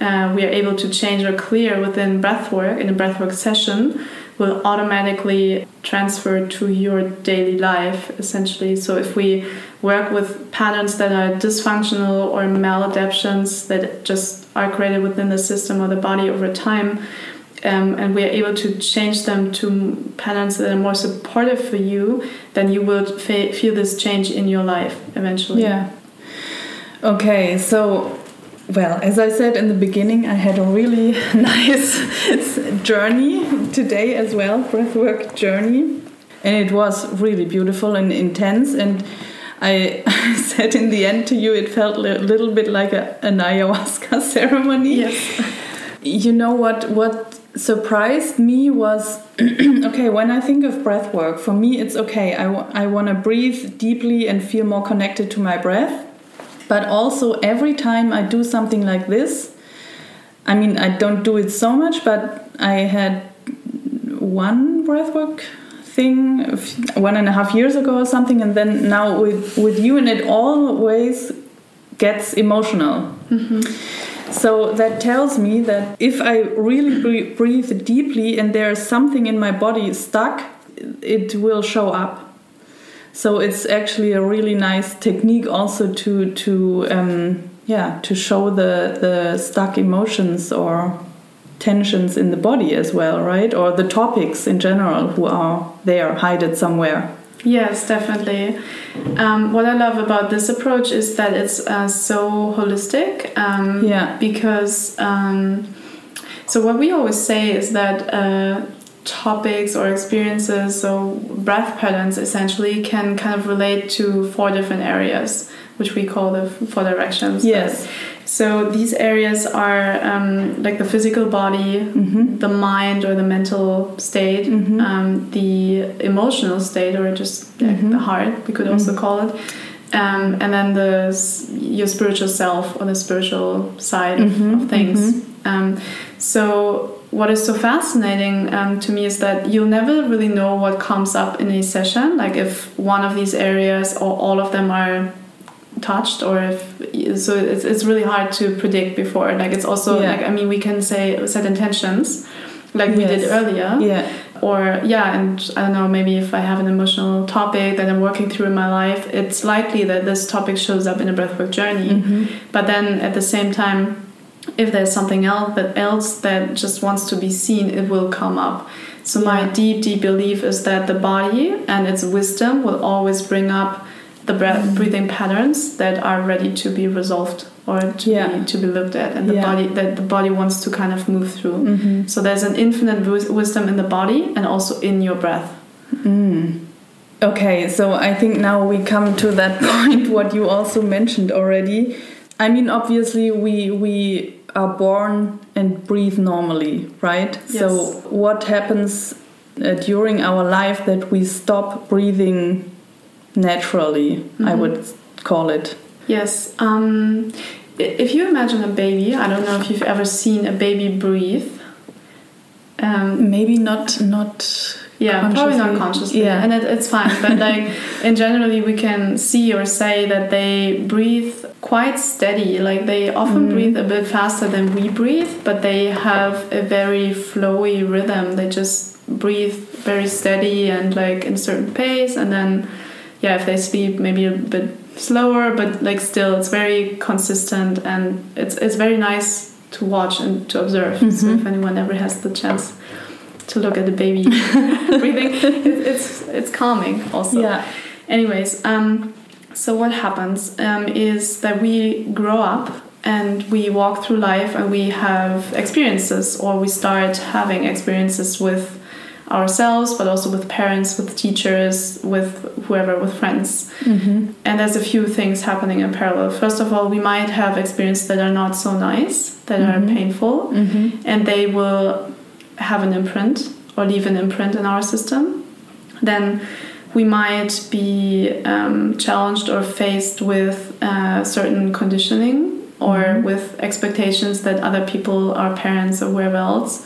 uh, we are able to change or clear within breathwork in a breathwork session will automatically transfer to your daily life essentially so if we work with patterns that are dysfunctional or maladaptions that just are created within the system or the body over time um, and we are able to change them to patterns that are more supportive for you, then you will fe- feel this change in your life eventually. Yeah. Okay, so well, as I said in the beginning, I had a really nice journey today as well, breathwork journey, and it was really beautiful and intense. And I, said in the end to you, it felt a little bit like a, an ayahuasca ceremony. Yes. You know what? What surprised me was okay when I think of breath work. For me, it's okay. I, I want to breathe deeply and feel more connected to my breath. But also, every time I do something like this, I mean, I don't do it so much, but I had one breathwork thing one and a half years ago or something, and then now with with you, and it always gets emotional. Mm-hmm. So that tells me that if I really breathe deeply and there's something in my body stuck, it will show up. So it's actually a really nice technique also to to um, yeah to show the the stuck emotions or tensions in the body as well, right? Or the topics in general who are there hidden somewhere. Yes, definitely. Um, what I love about this approach is that it's uh, so holistic. Um, Yeah. Because, um, so what we always say is that uh, topics or experiences, so breath patterns essentially, can kind of relate to four different areas, which we call the four directions. Yes. So these areas are um, like the physical body, Mm-hmm. the mind or the mental state, Mhm. um, the emotional state, or just like, Mhm. the heart, we could also call it, um, and then the your spiritual self or the spiritual side of, Mhm, of things. Um, so what is so fascinating um, to me is that you'll never really know what comes up in a session, like if one of these areas or all of them are touched or if so it's, it's really hard to predict before like it's also Yeah. like i mean we can say set intentions like we did earlier Yeah. or yeah and i don't know maybe if i have an emotional topic that i'm working through in my life it's likely that this topic shows up in a breathwork journey Mhm. but then at the same time if there's something else that else that just wants to be seen it will come up so my Yeah. deep deep belief is that the body and its wisdom will always bring up the breath, Mm. breathing patterns that are ready to be resolved or to Yeah. be to be looked at and the Yeah. body that the body wants to kind of move through Mhm. so there's an infinite wisdom in the body and also in your breath Mm. Okay, so I think now we come to that point what you also mentioned already. I mean, obviously we we are born and breathe normally, right? Yes. So what happens uh, during our life that we stop breathing naturally? I Mhm. would call it. yes um, if you imagine a baby i don't know if you've ever seen a baby breathe um, Maybe not not yeah probably not consciously. Yeah. and it, it's fine. But like in generally we can see or say that they breathe quite steady. Like they often Mm. breathe a bit faster than we breathe but they have a very flowy rhythm. They just breathe very steady and like in a certain pace. And then yeah if they sleep maybe a bit slower but like still it's very consistent and it's it's very nice to watch and to observe. So Mhm. if anyone ever has the chance to look at the baby breathing it, it's it's calming also Yeah. anyways um so what happens um, is that we grow up and we walk through life and we have experiences or we start having experiences with ourselves but also with parents with teachers with whoever with friends Mm-hmm. and there's a few things happening in parallel first of all we might have experiences that are not so nice that are Mhm. painful Mm-hmm. and they will have an imprint or leave an imprint in our system, then we might be um, challenged or faced with uh, certain conditioning or Mhm. with expectations that other people, our parents, or whoever else,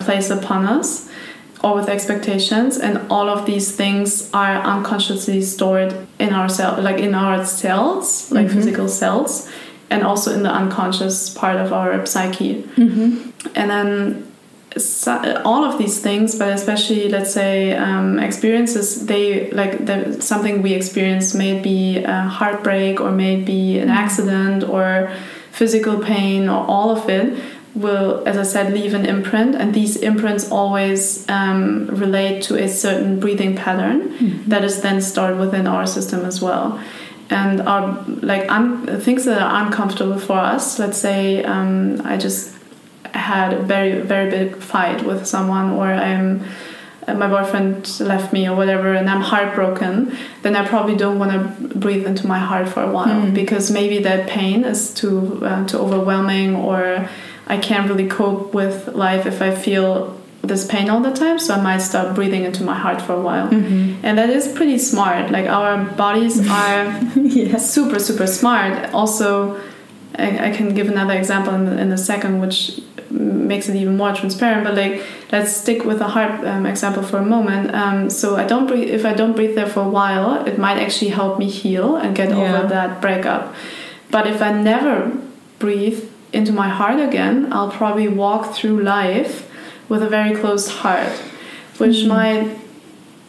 place upon us, or with expectations, and all of these things are unconsciously stored in our cell, like in our cells, like Mhm. physical cells, and also in the unconscious part of our psyche Mm-hmm. and then so, all of these things but especially let's say um, experiences they like the, something we experience may be a heartbreak or maybe an accident or physical pain or all of it will as i said leave an imprint and these imprints always um, relate to a certain breathing pattern that is then stored within our system as well. And our like un- things that are uncomfortable for us let's say um, i just had a very very big fight with someone or i'm uh, my boyfriend left me or whatever and i'm heartbroken then i probably don't want to breathe into my heart for a while Mm. because maybe that pain is too uh, too overwhelming or i can't really cope with life if i feel this pain all the time so i might stop breathing into my heart for a while Mm-hmm. and that is pretty smart like our bodies are yes. super super smart also I, I can give another example in, in a second which makes it even more transparent but like let's stick with the heart um, example for a moment um, so i don't breathe if i don't breathe there for a while it might actually help me heal and get Yeah. over that breakup but if i never breathe into my heart again i'll probably walk through life with a very closed heart which Mm. might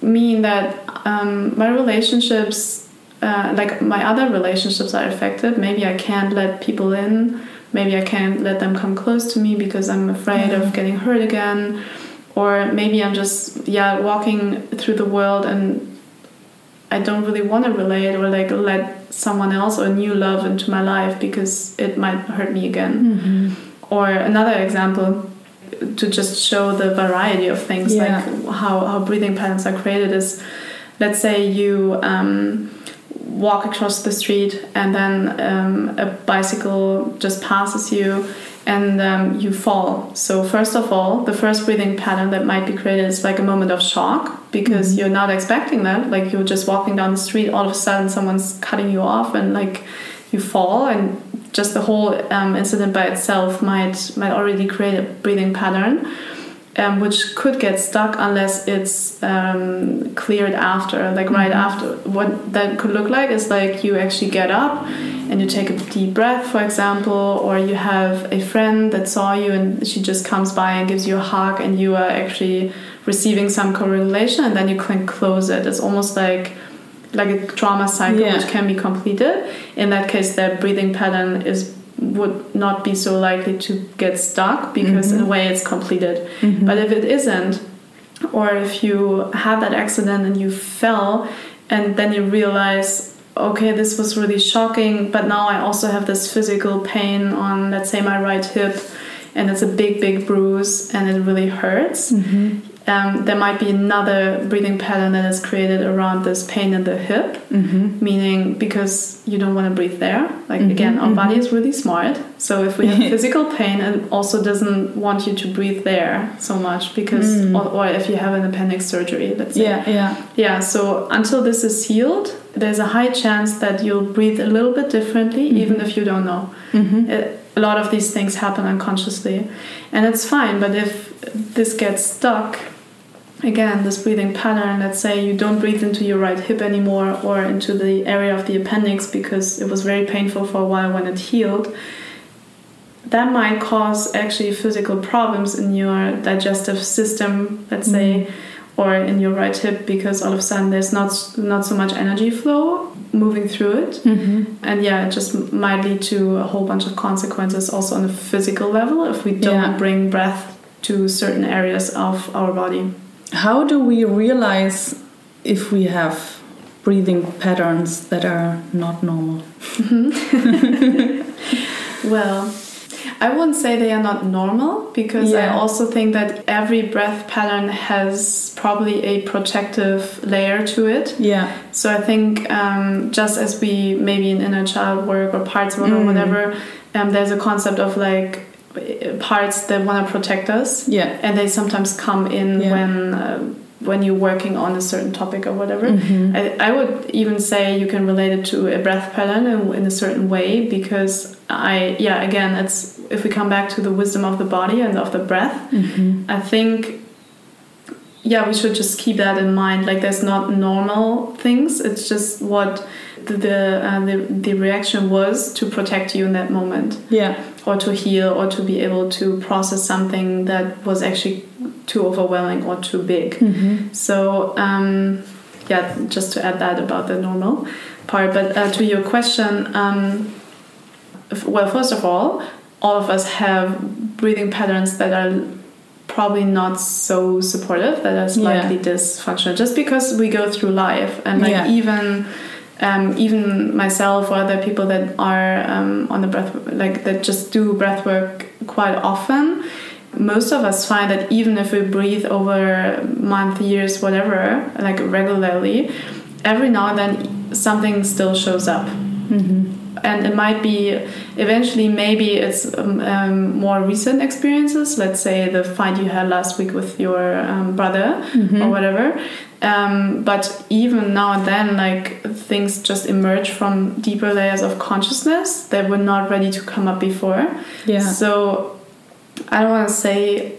mean that um, my relationships uh, like my other relationships are affected maybe i can't let people in maybe i can't let them come close to me because i'm afraid Mhm. of getting hurt again or maybe i'm just yeah walking through the world and i don't really want to relate or like let someone else or new love into my life because it might hurt me again Mm-hmm. or another example to just show the variety of things Yeah. like how, how breathing patterns are created is let's say you um, walk across the street and then um, a bicycle just passes you and um, you fall. So first of all the first breathing pattern that might be created is like a moment of shock because Mhm. you're not expecting that. Like you're just walking down the street all of a sudden someone's cutting you off and like you fall and just the whole um, incident by itself might might already create a breathing pattern um, which could get stuck unless it's um, cleared after like right Mhm. after what that could look like is like you actually get up and you take a deep breath for example or you have a friend that saw you and she just comes by and gives you a hug and you are actually receiving some co-regulation and then you can close it it's almost like like a trauma cycle Yeah. which can be completed in that case that breathing pattern is would not be so likely to get stuck because in a Mhm. way it's completed Mm-hmm. but if it isn't or if you have that accident and you fell and then you realize okay this was really shocking but now i also have this physical pain on let's say my right hip and it's a big big bruise and it really hurts Mm-hmm. Um, there might be another breathing pattern that is created around this pain in the hip Mm-hmm. meaning because you don't want to breathe there like Mhm, again our mhm. body is really smart so if we have physical pain it also doesn't want you to breathe there so much because Mm. or, or if you have an appendix surgery let's say Yeah, yeah. yeah so until this is healed there's a high chance that you'll breathe a little bit differently even Mhm. if you don't know Mm-hmm. it, a lot of these things happen unconsciously and it's fine but if this gets stuck again this breathing pattern let's say you don't breathe into your right hip anymore or into the area of the appendix because it was very painful for a while when it healed that might cause actually physical problems in your digestive system let's say or in your right hip because all of a sudden there's not not so much energy flow moving through it Mm-hmm. and yeah it just might lead to a whole bunch of consequences also on a physical level if we don't Yeah. bring breath to certain areas of our body How do we realize if we have breathing patterns that are not normal? Well, I wouldn't say they are not normal because I also think that every breath pattern has probably a protective layer to it. Yeah. So I think um, just as we maybe in inner child work or parts work or Mm. whatever, um, there's a concept of like parts that want to protect us, Yeah. and they sometimes come in Yeah. when uh, when you're working on a certain topic or whatever. Mhm. I, I would even say you can relate it to a breath pattern in, in a certain way because I, yeah, again, it's if we come back to the wisdom of the body and of the breath, Mhm. I think, yeah, we should just keep that in mind. Like, there's not normal things, it's just what the, the, uh, the, the reaction was to protect you in that moment Yeah. or to heal or to be able to process something that was actually too overwhelming or too big. Mhm. So, um, yeah, just to add that about the normal part. But uh, to your question, um, f- well, first of all, all of us have breathing patterns that are probably not so supportive, that are slightly dysfunctional, just because we go through life and like Yeah. even. Um, even myself or other people that are um, on the breath like that just do breath work quite often most of us find that even if we breathe over month years whatever like regularly every now and then something still shows up Mhm. And it might be eventually maybe it's um, um, more recent experiences let's say the fight you had last week with your um, brother Mhm. or whatever um, but even now and then like things just emerge from deeper layers of consciousness that were not ready to come up before Yeah. so I don't want to say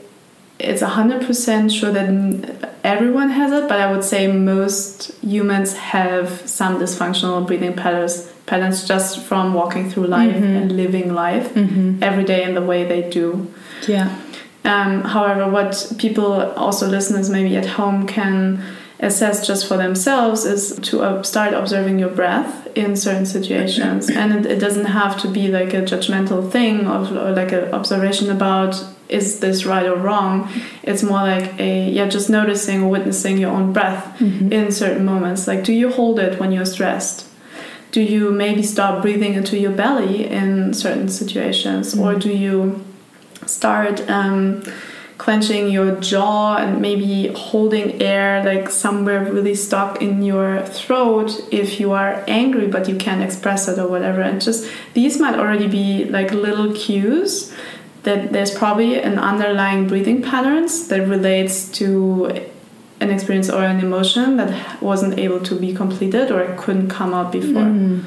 it's 100% sure that everyone has it, but I would say most humans have some dysfunctional breathing patterns, patterns just from walking through life Mhm. and living life Mhm. every day in the way they do. Yeah. Um, however, what people, also listeners maybe at home, can assess just for themselves is to uh, start observing your breath in certain situations. and it, it doesn't have to be like a judgmental thing of, or like an observation about is this right or wrong. It's more like a, yeah, just noticing or witnessing your own breath Mhm. in certain moments. Like, do you hold it when you're stressed? Do you maybe start breathing into your belly in certain situations? Or Mhm. do you start um, clenching your jaw and maybe holding air like somewhere really stuck in your throat if you are angry but you can't express it or whatever? And just these might already be like little cues that there's probably an underlying breathing patterns that relates to an experience or an emotion that wasn't able to be completed or couldn't come out before. Mm.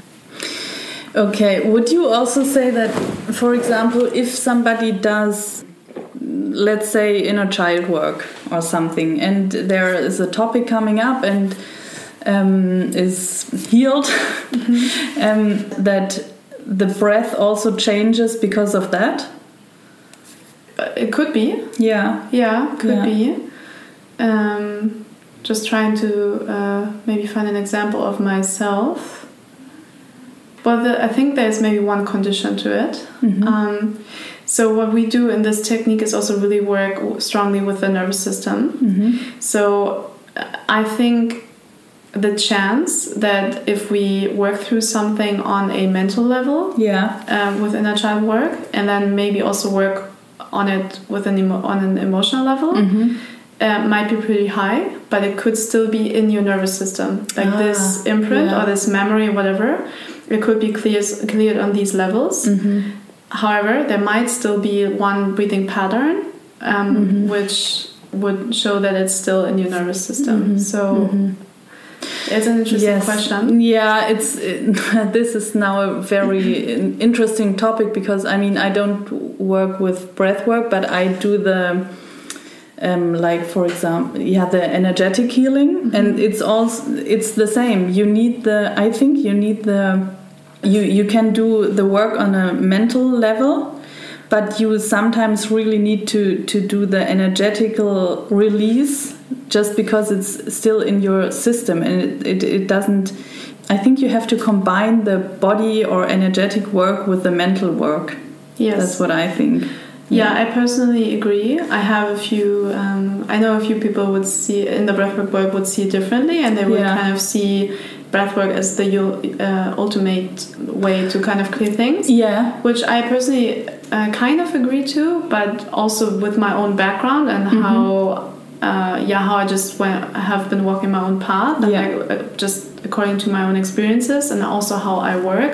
Okay, would you also say that, for example, if somebody does, let's say, inner child work or something, and there is a topic coming up and um, is healed, um, that the breath also changes because of that? Uh, It could be, Yeah. yeah, could Yeah. be. Um, just trying to uh, maybe find an example of myself. But the, I think there's maybe one condition to it. Mhm. Um, so what we do in this technique is also really work strongly with the nervous system. Mhm. So uh, I think the chance that if we work through something on a mental level Yeah. um, with inner child work, and then maybe also work on it with an emo- on an emotional level, Mhm. Uh, might be pretty high, but it could still be in your nervous system, like Ah, this imprint yeah. or this memory, whatever. It could be cleared cleared on these levels. Mhm. However, there might still be one breathing pattern, um, Mhm. which would show that it's still in your nervous system. Mhm. So Mhm. it's an interesting Yes. question. Yeah, it's it, this is now a very interesting topic because I mean I don't work with breath work, but I do the um, like for example yeah the energetic healing and it's all it's the same. You need the i think you need the you you can do the work on a mental level but you sometimes really need to to do the energetical release just because it's still in your system and it, it, it doesn't i think you have to combine the body or energetic work with the mental work. Yes. that's what i think Yeah, I personally agree. I have a few. Um, I know a few people would see in the breathwork work would see it differently, and they would Yeah. kind of see breathwork as the uh, ultimate way to kind of clear things. yeah Which I personally uh, kind of agree to, but also with my own background and Mm-hmm. how. Uh, yeah, how I just went, have been walking my own path, and Yeah. like, uh, just according to my own experiences, and also how I work.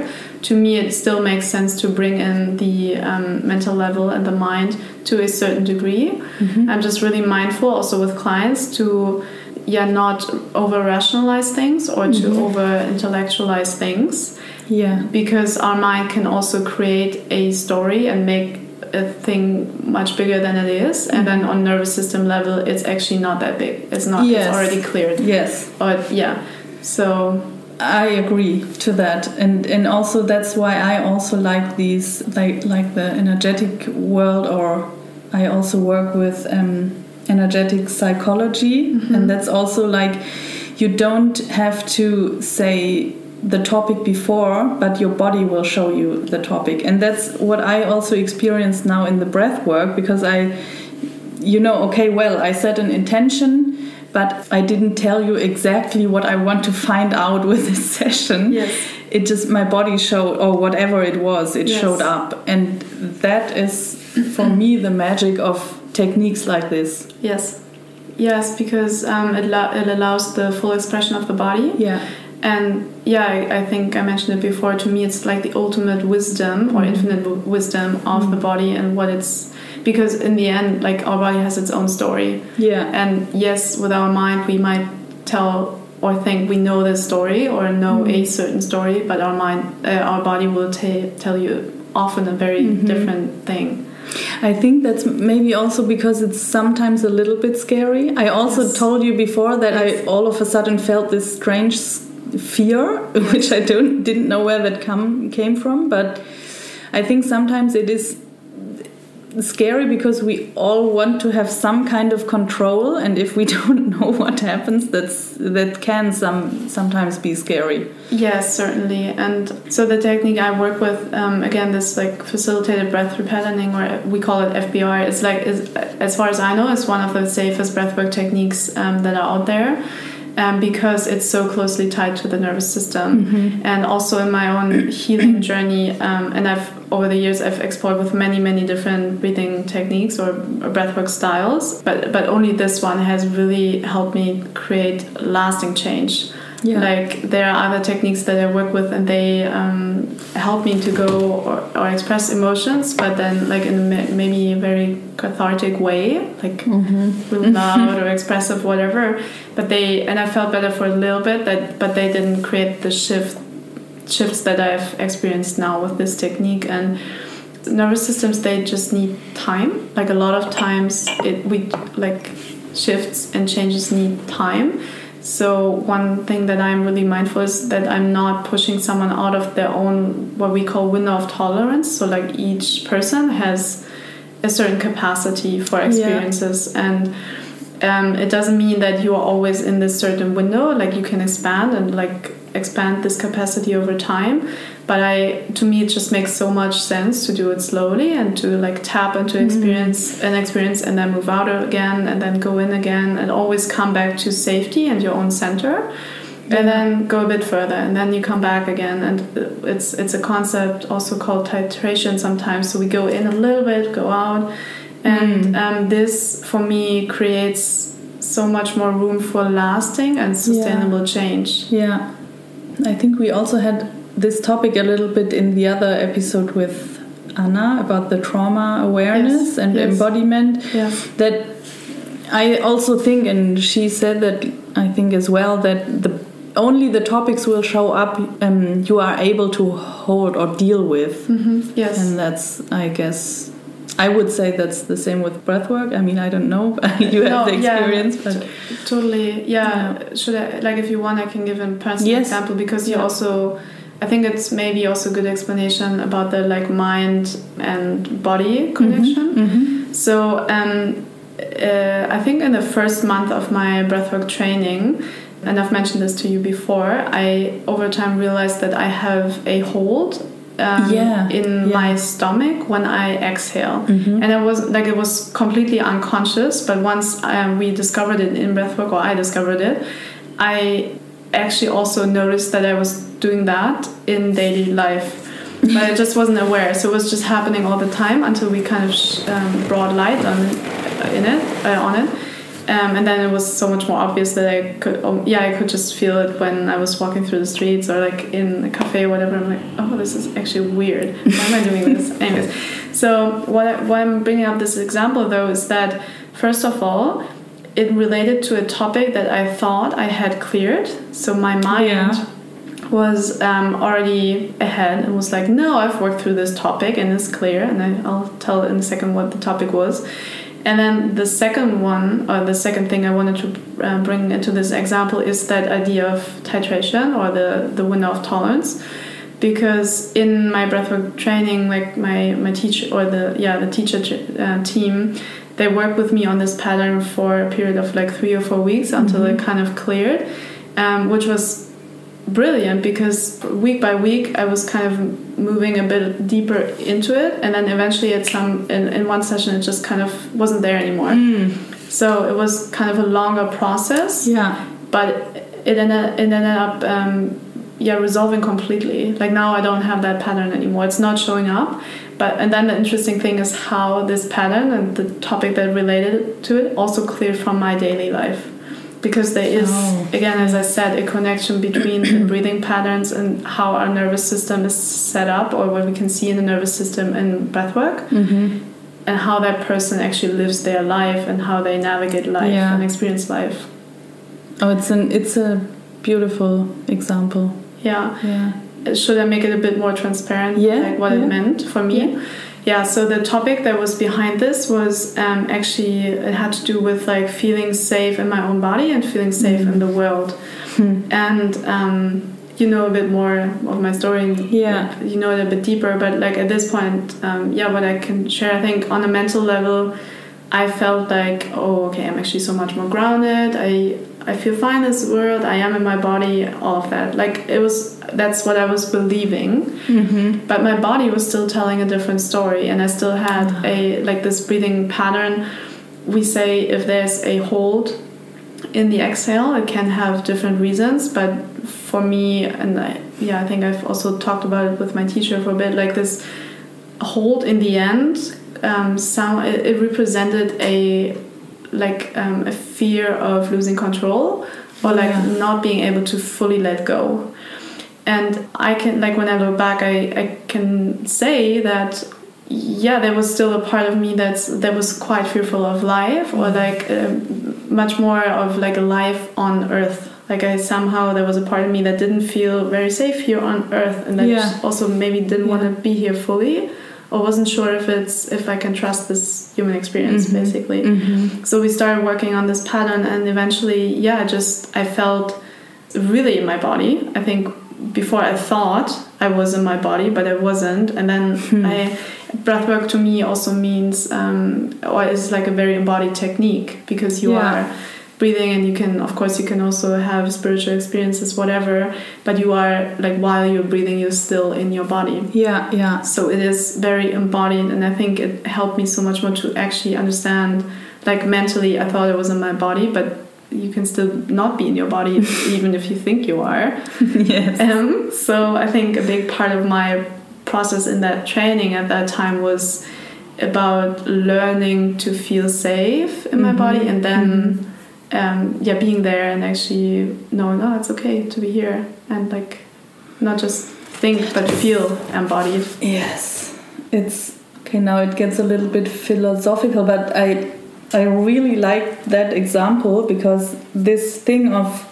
To me, it still makes sense to bring in the um, mental level and the mind to a certain degree. Mm-hmm. I'm just really mindful, also with clients, to yeah, not over rationalize things or to mm-hmm. over intellectualize things. Yeah. Because our mind can also create a story and make a thing much bigger than it is. And then mm-hmm. on nervous system level it's actually not that big. It's not Yes. it's already cleared. Yes. Or yeah. So I agree to that, and and also that's why I also like these like like the energetic world, or I also work with um, energetic psychology, and that's also like you don't have to say the topic before, but your body will show you the topic, and that's what I also experience now in the breath work because I, you know, okay, well, I set an intention but I didn't tell you exactly what I want to find out with this session. Yes. It just my body showed or whatever it was, it Yes. showed up. And that is for me the magic of techniques like this. yes yes because um, it, it allows the full expression of the body Yeah. and yeah I, I think i mentioned it before to me it's like the ultimate wisdom or infinite w- wisdom of the body and what it's because in the end like our body has its own story Yeah. and yes with our mind we might tell or think we know this story or know a certain story but our mind uh, our body will tell you often a very different thing I think that's maybe also because it's sometimes a little bit scary. I also Yes. told you before that Yes. I all of a sudden felt this strange fear, which I don't didn't know where that come came from. But I think sometimes it is scary because we all want to have some kind of control, and if we don't know what happens, that's that can some sometimes be scary. Yes, certainly. And so the technique I work with, um, again, this like facilitated breath repatterning, or we call it FBR, it's like, is, as far as I know, it's one of the safest breathwork techniques um, that are out there. Um, because it's so closely tied to the nervous system, and also in my own healing journey, um, and I've over the years I've explored with many many different breathing techniques or, or breathwork styles, but but only this one has really helped me create lasting change. Yeah. Like there are other techniques that I work with, and they um, help me to go or, or express emotions, but then like in a maybe a very cathartic way, like mm-hmm. really loud or expressive, whatever. But they and I felt better for a little bit, that but they didn't create the shift shifts that I've experienced now with this technique. And nervous systems they just need time. Like a lot of times it we like shifts and changes need time so one thing that i'm really mindful is that i'm not pushing someone out of their own what we call window of tolerance. So like each person has a certain capacity for experiences. And um, it doesn't mean that you are always in this certain window. Like you can expand and like expand this capacity over time but i to me it just makes so much sense to do it slowly and to like tap into mm-hmm. experience an experience and then move out again and then go in again and always come back to safety and your own center and then go a bit further and then you come back again and uh, it's it's a concept also called titration sometimes. So we go in a little bit go out and mm. um, this for me creates so much more room for lasting and sustainable change. Yeah. I think we also had this topic a little bit in the other episode with Anna about the trauma awareness Yes, and yes. embodiment. yes That I also think, and she said that I think as well, that the only the topics will show up um, you are able to hold or deal with. hmm yes And that's, I guess, I would say that's the same with breathwork. I mean, I don't know. you have No, the yeah, experience, but Totally. Yeah. Should I like if you want, I can give a personal Yes. example because you also. I think it's maybe also a good explanation about the like mind and body connection. Mhm. So um, uh, I think in the first month of my breathwork training, and I've mentioned this to you before, I over time realized that I have a hold um, Yeah, in yeah. my stomach when I exhale, Mhm. and it was like it was completely unconscious. But once um, we discovered it in breathwork, or I discovered it, I actually also noticed that I was doing that in daily life. But I just wasn't aware, so it was just happening all the time until we kind of sh- um, brought light on in it uh, on it, um, and then it was so much more obvious that I could, um, yeah, I could just feel it when I was walking through the streets or like in a cafe or whatever. I'm like, oh, this is actually weird. Why am I doing this? Anyways, so what, I, why I'm bringing up this example though is that first of all, it related to a topic that I thought I had cleared. So my mind Yeah. Was um, already ahead and was like, no, I've worked through this topic and it's clear. And I, I'll tell in a second what the topic was. And then the second one, or the second thing I wanted to uh, bring into this example is that idea of titration or the, the window of tolerance. Because in my breathwork training, like my, my teacher or the yeah the teacher uh, team, they worked with me on this pattern for a period of like three or four weeks until it kind of cleared, um, which was brilliant because week by week I was kind of moving a bit deeper into it, and then eventually at some in, in one session it just kind of wasn't there anymore. Mm. So it was kind of a longer process, Yeah. but it ended, it ended up um, yeah resolving completely. Like now I don't have that pattern anymore. It's not showing up. But and then the interesting thing is how this pattern and the topic that related to it also cleared from my daily life. Because there is Oh. again as I said a connection between the breathing patterns and how our nervous system is set up or what we can see in the nervous system in breathwork Mm-hmm. and how that person actually lives their life and how they navigate life Yeah. and experience life. Oh, it's an it's a beautiful example. Yeah. Yeah. Should I make it a bit more transparent? Yeah, Like what yeah. it meant for me? Yeah. Yeah. So the topic that was behind this was um, actually it had to do with like feeling safe in my own body and feeling safe Mm. in the world. Hmm. And um, you know a bit more of my story. and Yeah. You know it a bit deeper, but like at this point, um, yeah, what I can share, I think on a mental level, I felt like, oh, okay, I'm actually so much more grounded. I I feel fine in this world. I am in my body. All of that. Like it was. That's what I was believing. Mm-hmm. But my body was still telling a different story, and I still had a like this breathing pattern. We say if there's a hold in the exhale, it can have different reasons. But for me, and I, yeah, I think I've also talked about it with my teacher for a bit. Like this hold in the end, um, some it, it represented a like um, a fear of losing control or like Yeah. not being able to fully let go. And I can like when I look back, I, I can say that yeah, there was still a part of me that's that was quite fearful of life or like um, much more of like a life on Earth. Like I somehow there was a part of me that didn't feel very safe here on Earth, and that Yeah. also maybe didn't want to be here fully, or wasn't sure if it's if I can trust this human experience Mhm. basically. Mm-hmm. So we started working on this pattern, and eventually, yeah, just I felt really in my body. I think before I thought I was in my body, but I wasn't. And then Hmm. I breathwork to me also means, um, or is like a very embodied technique because you Yeah. are breathing and you can of course you can also have spiritual experiences whatever but you are like while you're breathing you're still in your body Yeah, yeah. so it is very embodied and i think it helped me so much more to actually understand like mentally i thought it was in my body but you can still not be in your body even if you think you are yes. um, so i think a big part of my process in that training at that time was about learning to feel safe in my Mhm. body and then um, yeah being there and actually knowing oh it's okay to be here and like not just think but feel embodied Yes, it's okay. Now it gets a little bit philosophical, but I I really like that example because this thing of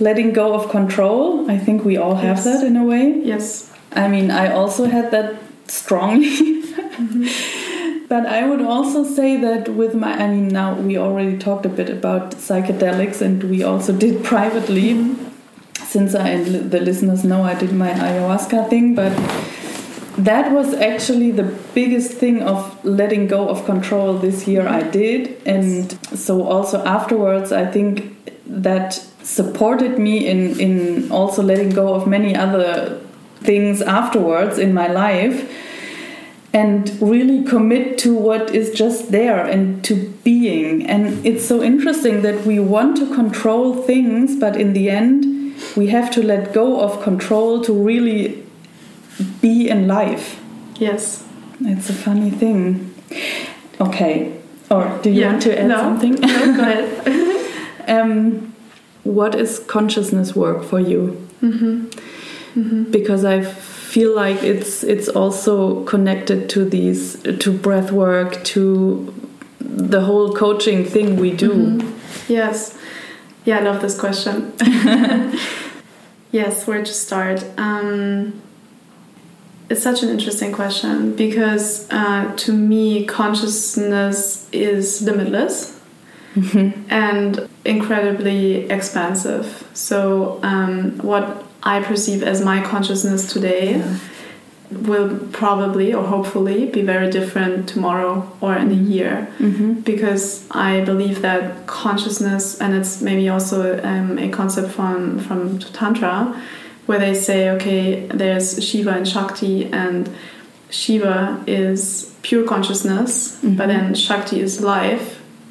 letting go of control. I think we all have Yes. that in a way. yes I mean, I also had that strongly. Mm-hmm. But I would also say that with my, I mean, now we already talked a bit about psychedelics and we also did privately. Mm-hmm. Since I, and the listeners know I did my ayahuasca thing, but that was actually the biggest thing of letting go of control this year I did. And so also afterwards, I think that supported me in, in also letting go of many other things afterwards in my life and really commit to what is just there and to being. And it's so interesting that we want to control things, but in the end, we have to let go of control to really be in life. Yes. It's a funny thing. Okay. Or do you Yeah. want to add No. something? No, go ahead. um, what is consciousness work for you? Mm-hmm. Because I feel like it's it's also connected to these to breath work to the whole coaching thing we do. Mhm. Yes. Yeah, I love this question. yes, where to start? Um, it's such an interesting question because uh, to me, consciousness is limitless and incredibly expansive. So, um, what I perceive as my consciousness today will probably or hopefully be very different tomorrow or in a year Mm-hmm. because I believe that consciousness, and it's maybe also um, a concept from from Tantra, where they say, okay, there's Shiva and Shakti, and Shiva is pure consciousness, Mhm. but then Shakti is life,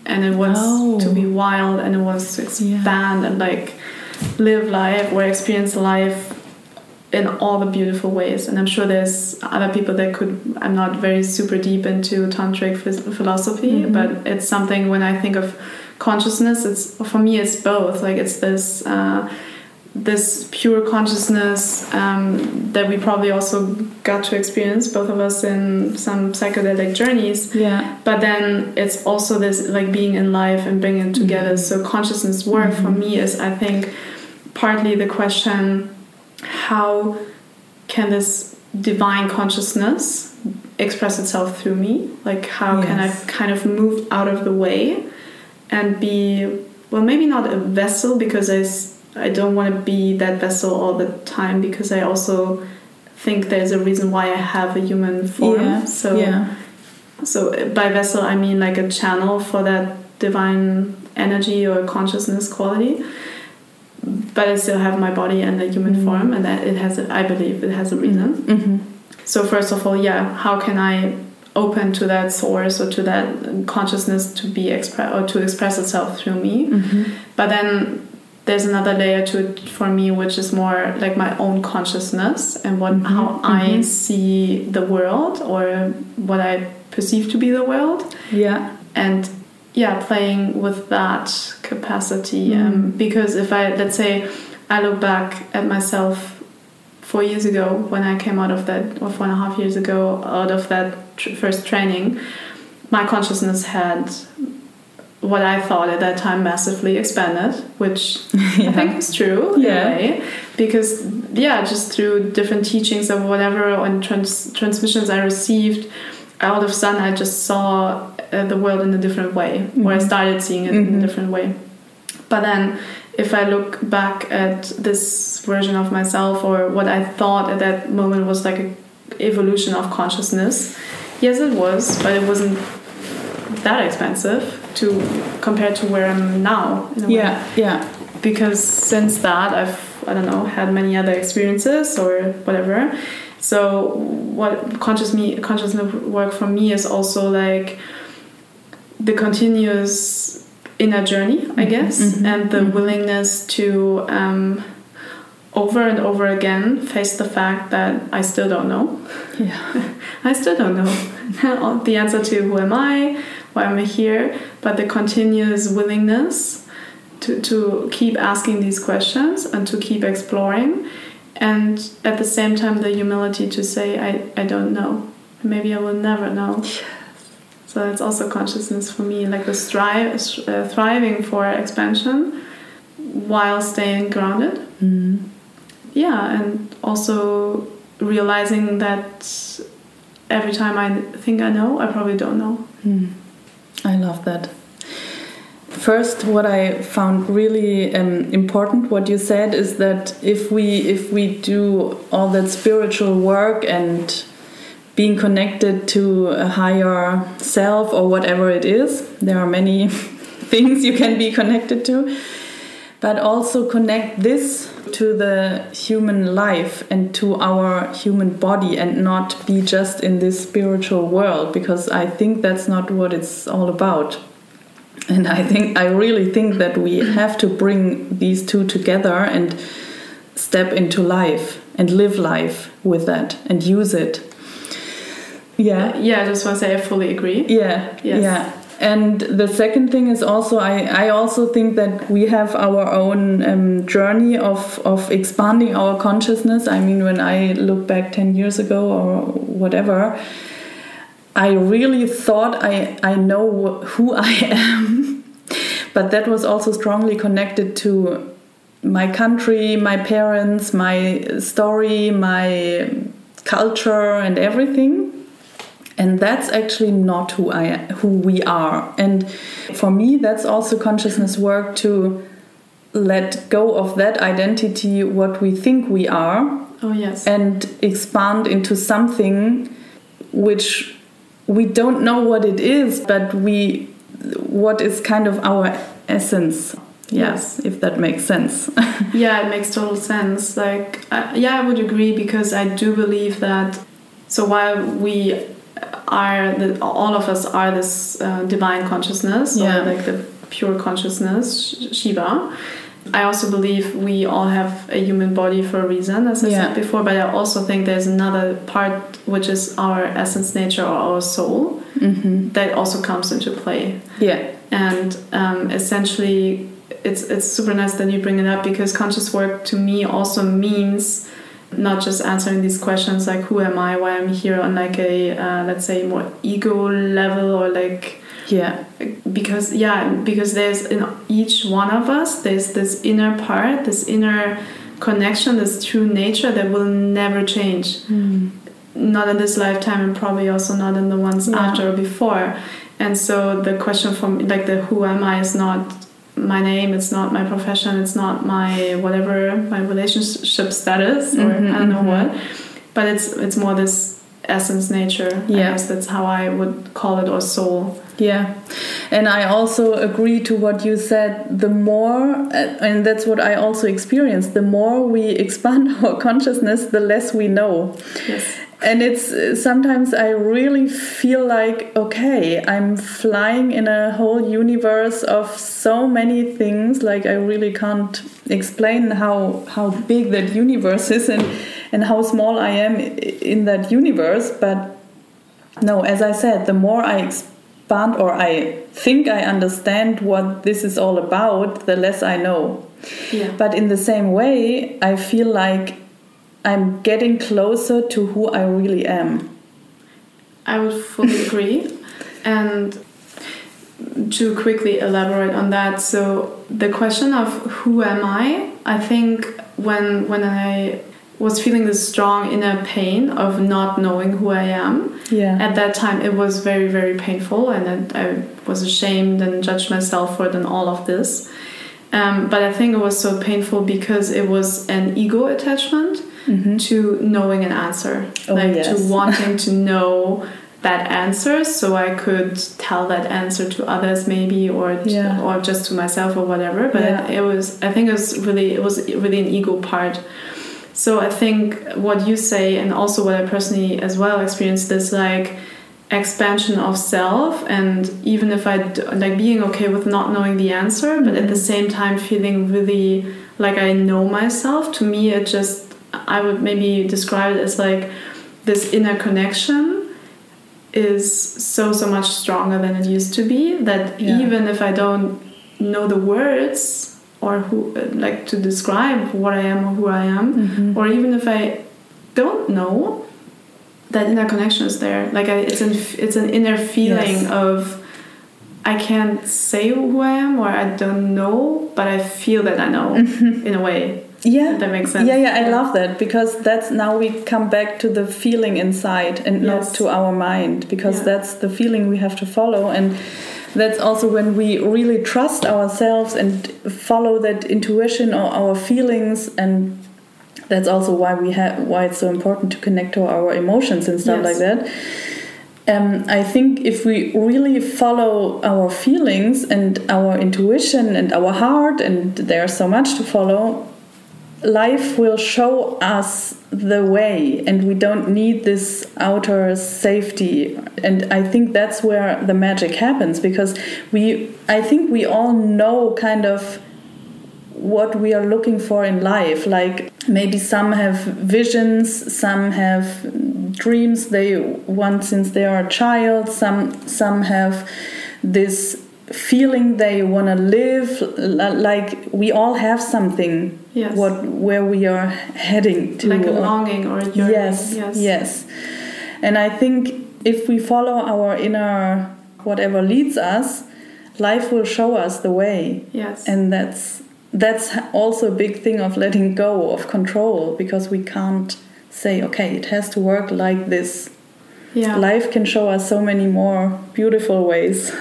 and it wants Oh. to be wild, and it wants to expand and like live life or experience life in all the beautiful ways and i'm sure there's other people that could i'm not very super deep into tantric philosophy Mhm. but it's something when i think of consciousness it's for me it's both like it's this uh, this pure consciousness um, that we probably also got to experience both of us in some psychedelic journeys Yeah. but then it's also this like being in life and bringing it together Mhm. so consciousness work for Mhm. me is i think partly the question how can this divine consciousness express itself through me like how can i kind of move out of the way and be well maybe not a vessel because i i don't want to be that vessel all the time because i also think there's a reason why i have a human form Yeah. so yeah. so by vessel, I mean like a channel for that divine energy or consciousness quality. But I still have my body and a human Mm. form, and that it has, a, I believe, it has a reason. Mm-hmm. So first of all, yeah, how can I open to that source or to that consciousness to be express or to express itself through me? Mm-hmm. But then there's another layer to it for me, which is more like my own consciousness and what Mhm, how I mhm. see the world or what I perceive to be the world, Yeah. and yeah, playing with that capacity. Um, Mm. because if I let's say I look back at myself four years ago when I came out of that, or four and a half years ago out of that tr- first training, my consciousness had what I thought at that time massively expanded, which I think is true in Yeah. a way, because yeah, just through different teachings or whatever and trans- transmissions I received, all of a sudden I just saw uh, the world in a different way, or I Mhm. started seeing it in Mhm. a different way. But then, if I look back at this version of myself or what I thought at that moment was like a evolution of consciousness, yes, it was, but it wasn't that expensive to compared to where I'm now. In a way Yeah. Yeah. because since that I've I don't know had many other experiences or whatever. So what conscious me consciousness work for me is also like the continuous inner journey, I Mhm, guess, mhm, and the mhm. willingness to um, over and over again face the fact that I still don't know. Yeah. I still don't know the answer to who am I, why am I here, but the continuous willingness to, to keep asking these questions and to keep exploring, and at the same time, the humility to say, I, I don't know. Maybe I will never know. So that's also consciousness for me, like the strive, uh, thriving for expansion while staying grounded Mm. yeah and also realizing that every time I think I know, I probably don't know. Hmm. I love that. First, what I found really um, important, what you said, is that if we if we do all that spiritual work and being connected to a higher self or whatever it is, there are many things you can be connected to, but also connect this to the human life and to our human body and not be just in this spiritual world because I think that's not what it's all about. And i think i really think that we have to bring these two together and step into life and live life with that and use it. Yeah? Yeah i just want to say i fully agree. Yeah yes. yeah and the second thing is also I, I also think that we have our own um, journey of, of expanding our consciousness i mean when i look back 10 years ago or whatever I really thought I, I know who I am, but that was also strongly connected to my country, my parents, my story, my culture, and everything. And that's actually not who I who we are. And for me, that's also consciousness work to let go of that identity, what we think we are. Oh yes. And expand into something which we don't know what it is, but we what is kind of our essence. Yes, if that makes sense. yeah, it makes total sense. Like, uh, yeah, I would agree because I do believe that. So while we are, the, all of us are this uh, divine consciousness, yeah. or like the pure consciousness, Shiva I also believe we all have a human body for a reason, as I yeah. said before, but I also think there's another part which is our essence, nature, or our soul mm-hmm. that also comes into play. Yeah. And um, essentially, it's, it's super nice that you bring it up because conscious work to me also means not just answering these questions like who am I, why I'm here? On like a, uh, let's say, more ego level or like yeah. because yeah because there's in each one of us there's this inner part this inner connection this true nature that will never change. Mm. not in this lifetime and probably also not in the ones yeah. after or before. And so the question from like the who am i is not my name it's not my profession it's not my whatever my relationship status or mm-hmm, i don't know mm-hmm. what but it's it's more this essence nature yeah. i guess that's how i would call it or soul yeah. And I also agree to what you said. The more, uh, and that's what I also experienced, the more we expand our consciousness, the less we know. Yes. And it's sometimes I really feel like, okay, I'm flying in a whole universe of so many things. Like, I really can't explain how, how big that universe is and, and how small I am in that universe. But no, as I said, the more I expand, or I think I understand what this is all about, the less I know. Yeah. But in the same way, I feel like I'm getting closer to who I really am. I would fully agree. And to quickly elaborate on that, so the question of who am I, I think when when I was feeling this strong inner pain of not knowing who I am. Yeah. At that time, it was very, very painful, and I was ashamed and judged myself for it and all of this. Um, but I think it was so painful because it was an ego attachment mm-hmm. to knowing an answer, oh, like yes. to wanting to know that answer, so I could tell that answer to others, maybe, or yeah. or just to myself or whatever. But yeah. it, it was, I think, it was really, it was really an ego part so I think what you say, and also what I personally as well experienced, this like expansion of self, and even if I like being okay with not knowing the answer, but at the mm-hmm. same time feeling really like I know myself. To me, it just I would maybe describe it as like this inner connection is so so much stronger than it used to be that yeah. even if i don't know the words or who like to describe what I am or who I am, mm-hmm. or even if I don't know, that inner connection is there. Like I, it's an it's an inner feeling yes. of I can't say who I am or I don't know, but I feel that I know mm-hmm. in a way. Yeah If that makes sense. yeah yeah i love that because that's now we come back to the feeling inside and Yes. not to our mind because Yeah. that's the feeling we have to follow and that's also when we really trust ourselves and follow that intuition or our feelings and that's also why we have why it's so important to connect to our emotions and stuff Yes. like that um, I think if we really follow our feelings and our intuition and our heart, and there's so much to follow, life will show us the way, and we don't need this outer safety. And I think that's where the magic happens because we, I think we all know kind of what we are looking for in life. Like maybe some have visions, some have dreams they want since they are a child. Some some have this feeling they want to live. Like we all have something. Yes. What where we are heading to. like a longing or a yearning. Yes, yes. yes. And I think if we follow our inner whatever leads us, life will show us the way. Yes. And that's that's also a big thing of letting go of control because we can't say, okay, it has to work like this. yeah. Life can show us so many more beautiful ways.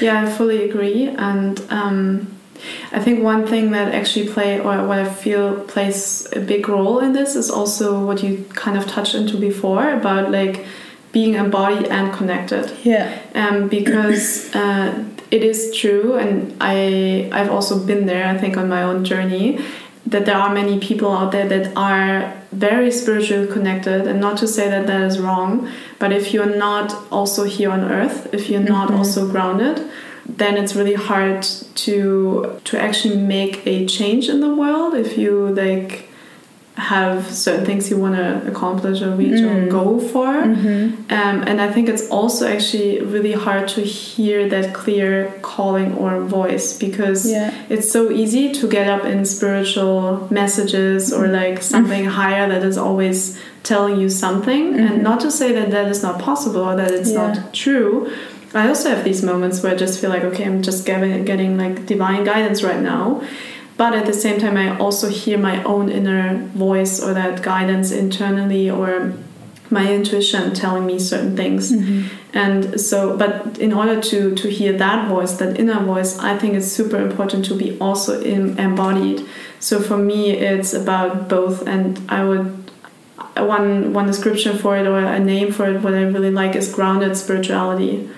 Yeah, I fully agree. And um, I think one thing that actually play or what I feel plays a big role in this is also what you kind of touched into before about like being embodied and connected. yeah. Um, because uh, it is true, and I I've also been there. I think on my own journey that there are many people out there that are very spiritually connected and not to say that that is wrong but if you're not also here on earth if you're not Mhm. also grounded then it's really hard to to actually make a change in the world if you like have certain things you want to accomplish or reach or Mm. go for Mhm. um, and I think it's also actually really hard to hear that clear calling or voice because Yeah. it's so easy to get up in spiritual messages or like something higher that is always telling you something. Mhm. And not to say that that is not possible or that it's Yeah. not true. I also have these moments where I just feel like, okay, I'm just getting, getting like divine guidance right now. But at the same time, I also hear my own inner voice or that guidance internally or my intuition telling me certain things. Mhm. And so, but in order to to hear that voice, that inner voice, I think it's super important to be also in, embodied. So for me, it's about both, and I would one one description for it or a name for it. What I really like is grounded spirituality.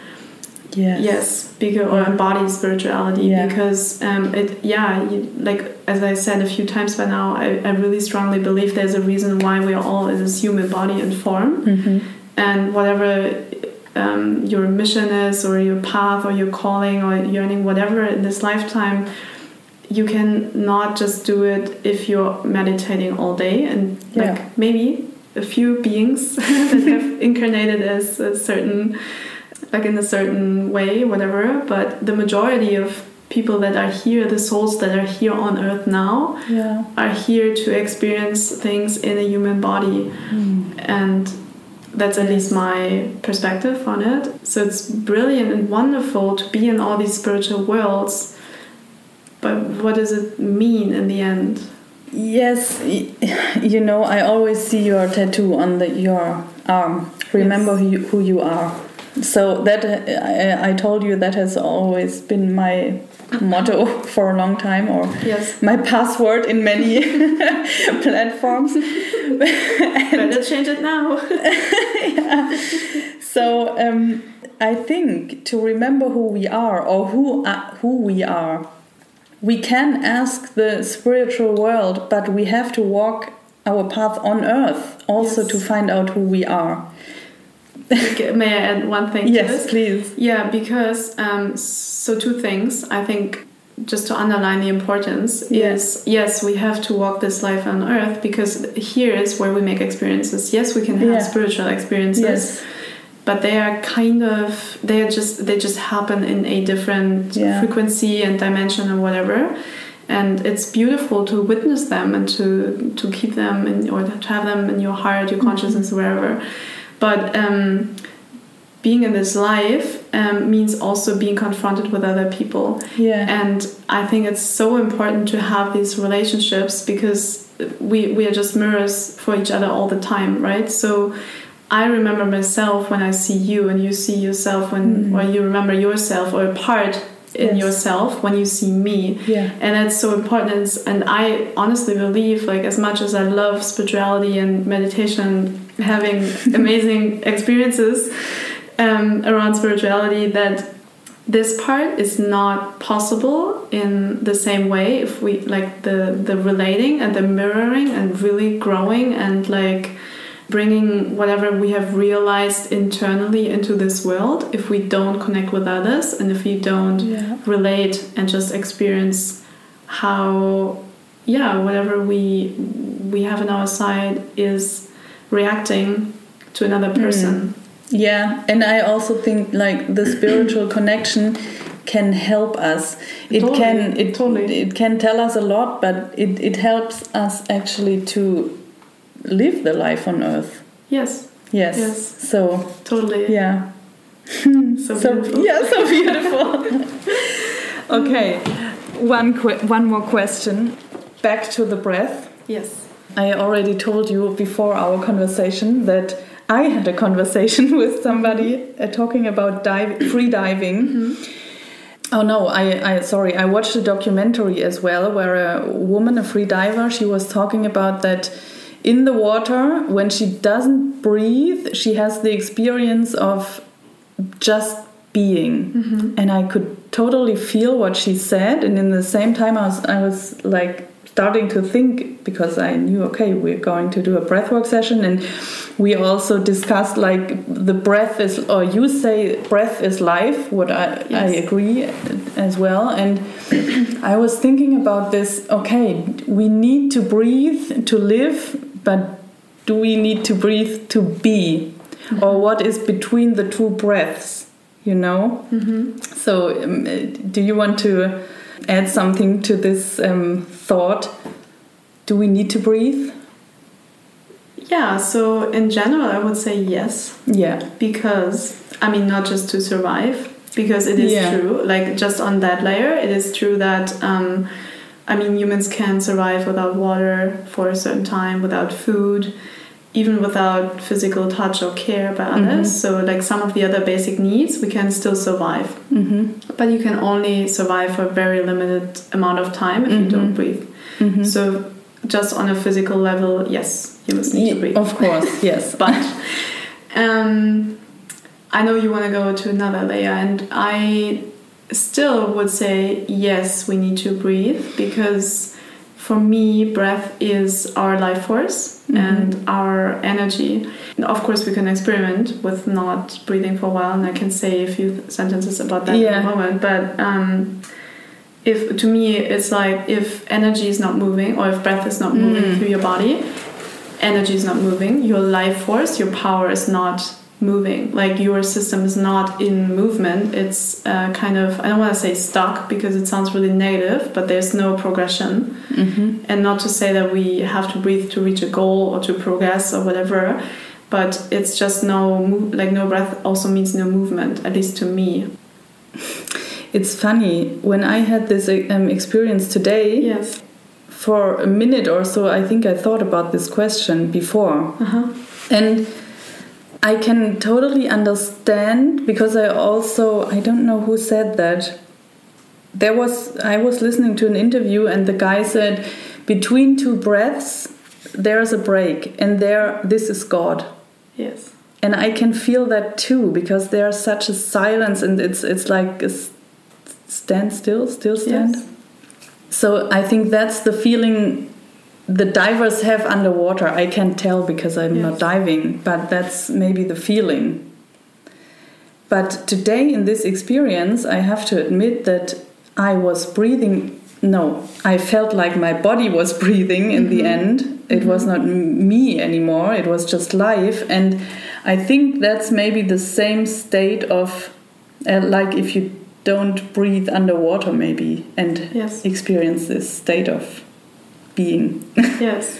Yes. Yes, because or embodied spirituality Yeah. because um, it yeah you, like as I said a few times by now, I, I really strongly believe there's a reason why we are all in this human body and form Mhm. and whatever um, your mission is or your path or your calling or yearning whatever in this lifetime you can not just do it if you're meditating all day and Yeah. like maybe a few beings that have incarnated as a certain like in a certain way whatever but the majority of people that are here the souls that are here on earth now Yeah. are here to experience things in a human body Mm. and that's at least my perspective on it so it's brilliant and wonderful to be in all these spiritual worlds but what does it mean in the end Yes, you know, I always see your tattoo on the, your arm. Remember Yes. who, you, who you are. So that uh, I, I told you that has always been my motto for a long time, or yes my password in many platforms. better change it now So um, I think to remember who we are or who uh, who we are, we can ask the spiritual world, but we have to walk our path on earth also Yes. to find out who we are. May i add one thing to Yes, please. Yeah, because um, so two things. I think just to underline the importance Yes. is yes, we have to walk this life on earth because here is where we make experiences. Yes, we can have Yeah. spiritual experiences, Yes. but they are kind of they are just they just happen in a different Yeah. frequency and dimension and whatever. And it's beautiful to witness them and to to keep them in or to have them in your heart, your consciousness, wherever. But um, being in this life um, means also being confronted with other people. Yeah. And I think it's so important to have these relationships because we, we are just mirrors for each other all the time, right? So I remember myself when I see you and you see yourself when Mhm. or you remember yourself or a part in Yes. yourself when you see me Yeah. and that's so important and i honestly believe like as much as i love spirituality and meditation having amazing experiences um, around spirituality that this part is not possible in the same way if we like the the relating and the mirroring and really growing and like bringing whatever we have realized internally into this world if we don't connect with others and if we don't Yeah. relate and just experience how yeah whatever we we have on our side is reacting to another hmm. person Yeah, and I also think like the spiritual connection can help us. It Totally, can it totally. it can tell us a lot, but it, it helps us actually to live the life on earth. yes Yes. Yes. So totally yeah. so So beautiful yeah, so beautiful. okay, one que- one more question. Back to the breath. yes I already told you before our conversation that I had a conversation with somebody uh, talking about dive, free diving. Oh no, I, I sorry, I watched a documentary as well where a woman, a free diver, she was talking about that in the water when she doesn't breathe, she has the experience of just being. Mm-hmm. And I could totally feel what she said and in the same time I was I was like starting to think because I knew okay we're going to do a breathwork session and we also discussed like the breath is or you say breath is life what I, I agree as well. And I was thinking about this okay we need to breathe to live but do we need to breathe to be or what is between the two breaths you know mm-hmm. so, um, do you want to add something to this um, thought? Do we need to breathe? yeah so in general i would say yes Yeah. because I mean not just to survive because it is Yeah. true like just on that layer it is true that um, I mean humans can survive without water for a certain time without food even without physical touch or care by others Mhm. so like some of the other basic needs we can still survive Mm-hmm. but you can only survive for a very limited amount of time if you Mhm. don't breathe Mm-hmm. so just on a physical level yes humans need to breathe of course, yes. but um, I know you want to go to another layer, and I still would say yes, we need to breathe because for me, breath is our life force Mhm. and our energy. And of course, we can experiment with not breathing for a while, and I can say a few sentences about that Yeah. in a moment. But um, if to me, it's like if energy is not moving, or if breath is not moving Mm. through your body, energy is not moving your life force your power is not moving like your system is not in movement it's uh, kind of i don't want to say stuck because it sounds really negative but there's no progression Mm-hmm. and not to say that we have to breathe to reach a goal or to progress or whatever but it's just no move like no breath also means no movement at least to me It's funny when I had this um, experience today. yes For a minute or so, I think I thought about this question before. uh-huh And I can totally understand because I also I don't know who said that. There was I was listening to an interview and the guy said between two breaths there's a break and there this is God. yes And I can feel that too because there's such a silence and it's it's like a stand still, still stand. yes So I think that's the feeling the divers have underwater. I can't tell because I'm not diving, but that's maybe the feeling. But today in this experience, I have to admit that I was breathing. No, I felt like my body was breathing in the end. It was not me anymore, it was just life. And I think that's maybe the same state of uh, like if you don't breathe underwater, maybe, and yes experience this state of being. yes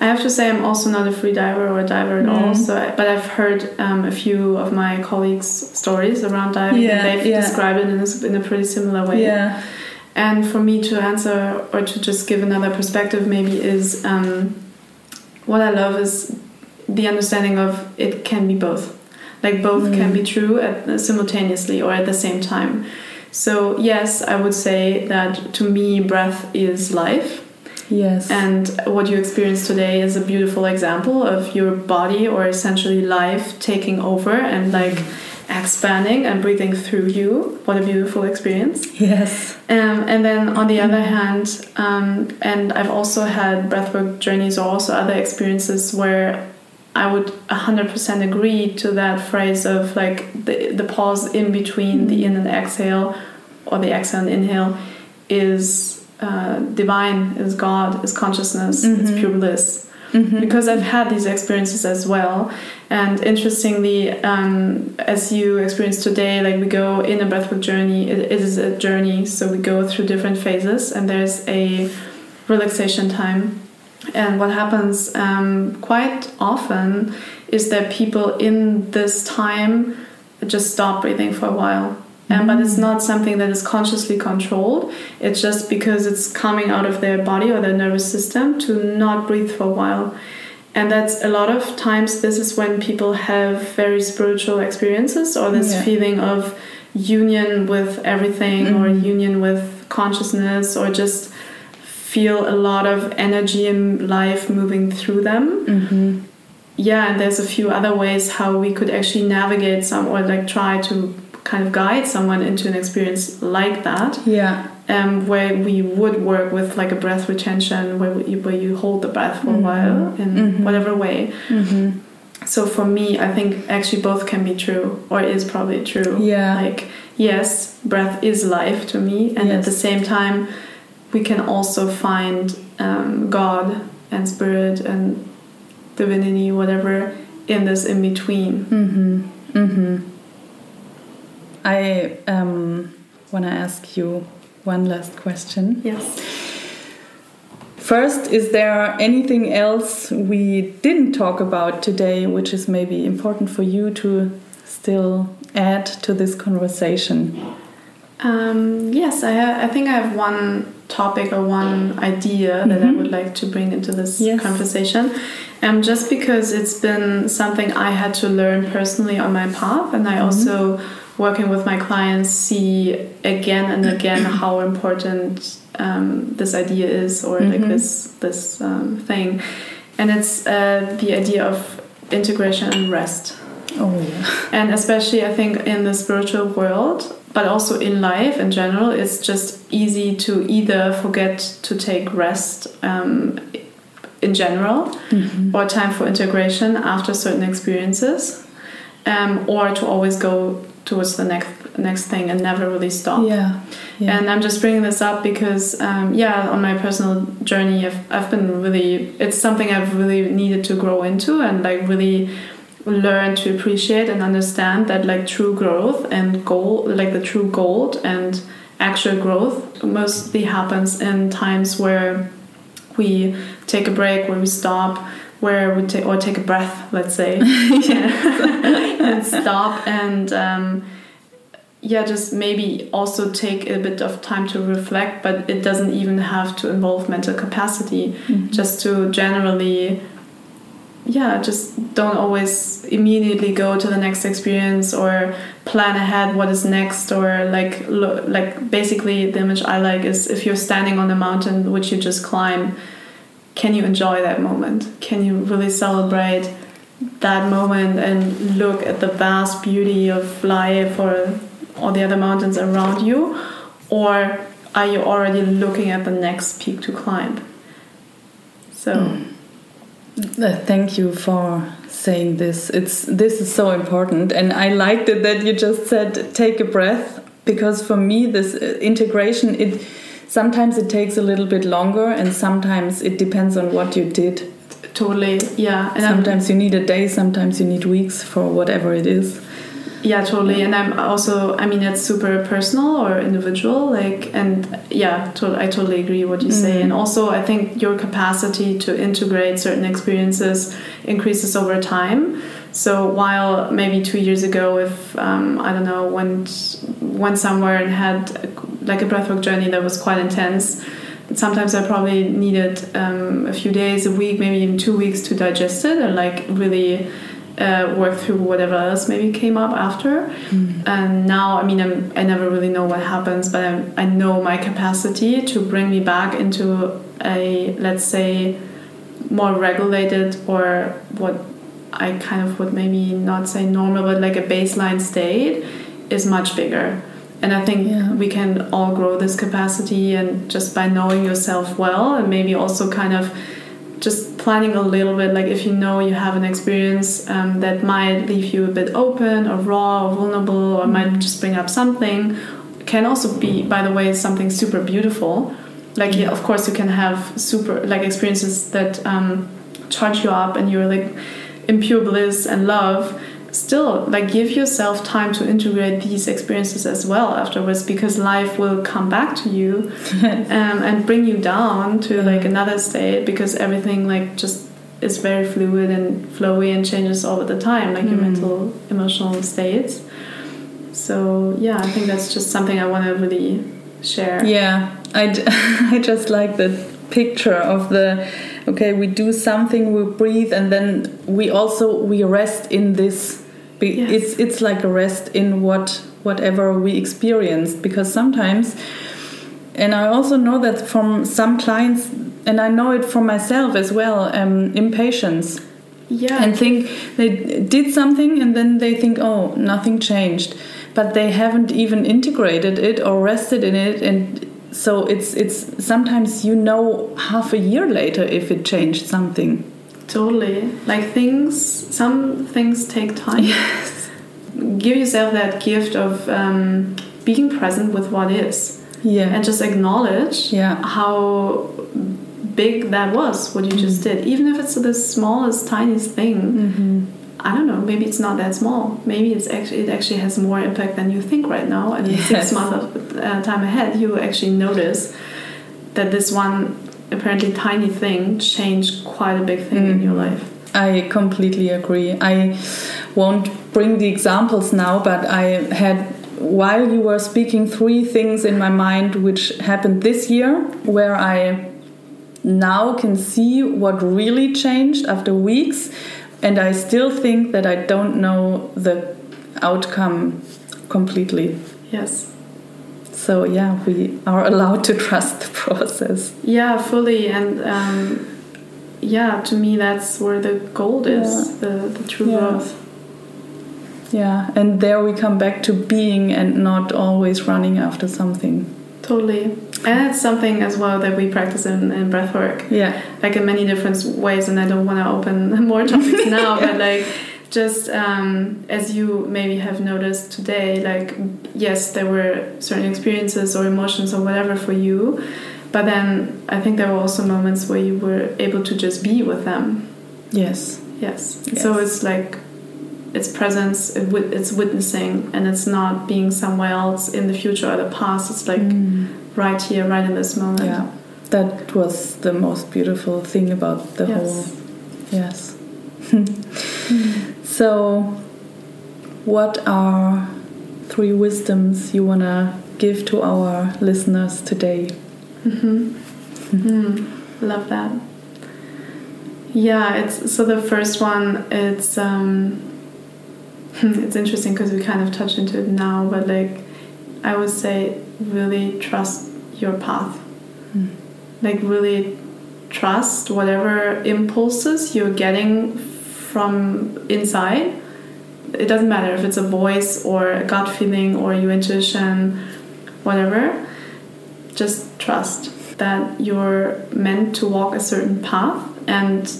I have to say I'm also not a free diver or a diver at all. Mhm. So, I, but I've heard um, a few of my colleagues' stories around diving, Yeah, and they've yeah. described it in a, in a pretty similar way. Yeah. And for me to answer or to just give another perspective, maybe is um, what I love is the understanding of it can be both. Like both Mm. can be true at, simultaneously or at the same time. So yes, I would say that to me, breath is life. Yes. And what you experience today is a beautiful example of your body or essentially life taking over and like expanding and breathing through you. What a beautiful experience. yes. Um, and then on the other hand, um, and I've also had breathwork journeys or also other experiences where I would 100% agree to that phrase of like the, the pause in between the in and exhale or the exhale and inhale is uh, divine, is God, is consciousness, it's Mhm. pure bliss Mhm. because I've had these experiences as well. And interestingly, um, as you experienced today, like we go in a breathwork journey, it, it is a journey, so we go through different phases, and there's a relaxation time. And what happens um, quite often is that people in this time just stop breathing for a while. Um, but it's not something that is consciously controlled. It's just because it's coming out of their body or their nervous system to not breathe for a while. And that's a lot of times, this is when people have very spiritual experiences or this Yeah. feeling of union with everything or Mhm. union with consciousness or just feel a lot of energy in life moving through them Mhm. yeah and there's a few other ways how we could actually navigate some or like try to kind of guide someone into an experience like that Yeah. um, where we would work with like a breath retention where, we, where you hold the breath for a Mhm. while in Mhm. whatever way Mhm. so for me i think actually both can be true or is probably true Yeah. like yes breath is life to me and at the same time we can also find um, god and spirit and divinity whatever in this in between Mhm. Mhm. I um, want to ask you one last question. yes First, is there anything else we didn't talk about today which is maybe important for you to still add to this conversation? Um, yes, I, I think I have one topic or one idea that I Mhm. would like to bring into this Yes. conversation. Um, just because it's been something I had to learn personally on my path, and I Mhm. also, working with my clients, see again and again how important um, this idea is, or like Mhm. this this um, thing, and it's uh, the idea of integration and rest Oh, yeah. and especially i think in the spiritual world but also in life in general it's just easy to either forget to take rest um, in general Mhm. or time for integration after certain experiences um, or to always go towards the next next thing and never really stop Yeah. yeah. and I'm just bringing this up because, um, yeah, on my personal journey, I've, I've been really, it's something I've really needed to grow into and like really learn to appreciate and understand that like true growth and goal, like the true gold and actual growth mostly happens in times where we take a break, where we stop, where we take or take a breath, let's say, and stop and um, yeah, just maybe also take a bit of time to reflect, but it doesn't even have to involve mental capacity. Mhm. Just to generally, yeah, just don't always immediately go to the next experience or plan ahead what is next or like look like basically the image I like is if you're standing on a mountain which you just climb, can you enjoy that moment? Can you really celebrate that moment and look at the vast beauty of life or all the other mountains around you? Or are you already looking at the next peak to climb? So, Uh, Thank you for saying this. It's this is so important, and I liked it that you just said take a breath because for me this uh, integration it sometimes it takes a little bit longer, and sometimes it depends on what you did. totally, yeah. And I'm- Sometimes you need a day, sometimes you need weeks for whatever it is. yeah totally and i'm also i mean it's super personal or individual like and yeah to, i totally agree what you say Mm. and also i think your capacity to integrate certain experiences increases over time so while maybe two years ago if um, i don't know went went somewhere and had like a breathwork journey that was quite intense sometimes i probably needed um, a few days a week maybe even two weeks to digest it and like really uh, work through whatever else maybe came up after. And now, I mean, I'm, I never really know what happens, but I'm, I know my capacity to bring me back into a, let's say, more regulated or what I kind of would maybe not say normal, but like a baseline state is much bigger. And I think Yeah. we can all grow this capacity, and just by knowing yourself well, and maybe also kind of just planning a little bit like if you know you have an experience um, that might leave you a bit open or raw or vulnerable or might just bring up something can also be by the way something super beautiful like yeah, of course you can have super like experiences that um, charge you up and you're like in pure bliss and love still like give yourself time to integrate these experiences as well afterwards because life will come back to you um, and bring you down to like another state because everything like just is very fluid and flowy and changes all the time like your Mm. mental emotional states. So yeah i think that's just something i want to really share. Yeah, I, I just like the picture of the okay we do something we breathe and then we also we rest in this. Yes. it's it's like a rest in what whatever we experienced because sometimes and I also know that from some clients and I know it from myself as well um, impatience. Yeah. And think they did something and then they think oh nothing changed. But they haven't even integrated it or rested in it and so it's it's sometimes you know half a year later if it changed something. Totally. Like things, some things take time. yes. Give yourself that gift of um, being present with what is. Yeah. And just acknowledge yeah. how big that was, what you just did. Even if it's the smallest, tiniest thing, hmm I don't know, maybe it's not that small. Maybe it's actually, it actually has more impact than you think right now. And in Yes. six months of uh, time ahead, you actually notice that this one apparently tiny thing changed quite a big thing in your life. I completely agree. I won't bring the examples now, but I had, while you were speaking, three things in my mind which happened this year where I now can see what really changed after weeks, and I still think that I don't know the outcome completely. Yes. So, yeah, we are allowed to trust the process. Yeah, fully. And um, yeah, to me, that's where the gold is the, the true Yeah. growth. Yeah, and there we come back to being and not always running after something. Totally. And it's something as well that we practice in, in breathwork, Yeah. like in many different ways. And I don't want to open more topics now, but like just um, as you maybe have noticed today, like, yes, there were certain experiences or emotions or whatever for you. But then I think there were also moments where you were able to just be with them. Yes. Yes. Yes. So it's like it's presence, it's witnessing, and it's not being somewhere else in the future or the past. It's like right here, right in this moment. Yeah. That was the most beautiful thing about the Yes. whole. Yes. so, what are three wisdoms you want to give to our listeners today? Mm -hmm. Mm, love that. Yeah, it's so the first one. It's um, it's interesting because we kind of touched into it now, but like I would say, really trust your path. Mm. Like really trust whatever impulses you're getting from inside. It doesn't matter if it's a voice or a gut feeling or your intuition, whatever. Just trust that you're meant to walk a certain path and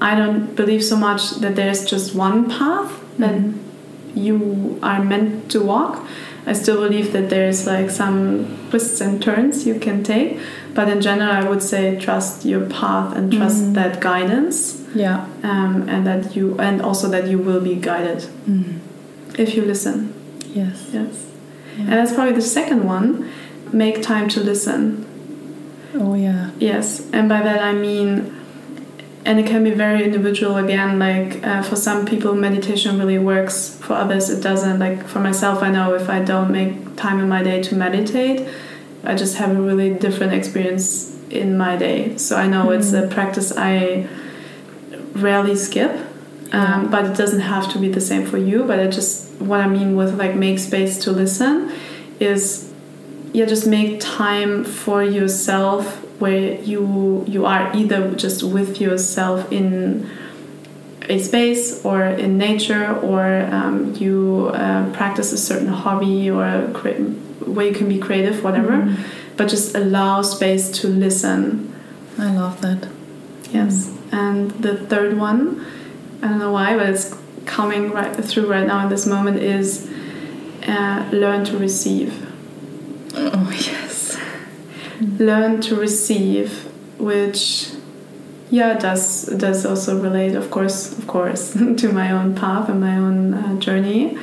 I don't believe so much that there's just one path that Mhm. you are meant to walk. I still believe that there's like some twists and turns you can take, but in general, I would say trust your path and trust Mhm. that guidance, Yeah. um, and that you and also that you will be guided. Mm. if you listen. Yes. Yes. And that's probably the second one make time to listen. Oh, yeah. Yes. And by that I mean, and it can be very individual again. Like uh, for some people, meditation really works, for others, it doesn't. Like for myself, I know if I don't make time in my day to meditate, I just have a really different experience in my day. So I know it's a practice I rarely skip. Um, but it doesn't have to be the same for you. But I just what I mean with like make space to listen is yeah, just make time for yourself where you you are either just with yourself in a space or in nature or um, you uh, practice a certain hobby or where you can be creative whatever but just allow space to listen I love that. yes and the third one i don't know why but it's coming right through right now in this moment is uh, learn to receive Oh, yes. Learn to receive which yeah does does also relate of course of course to my own path and my own uh, journey.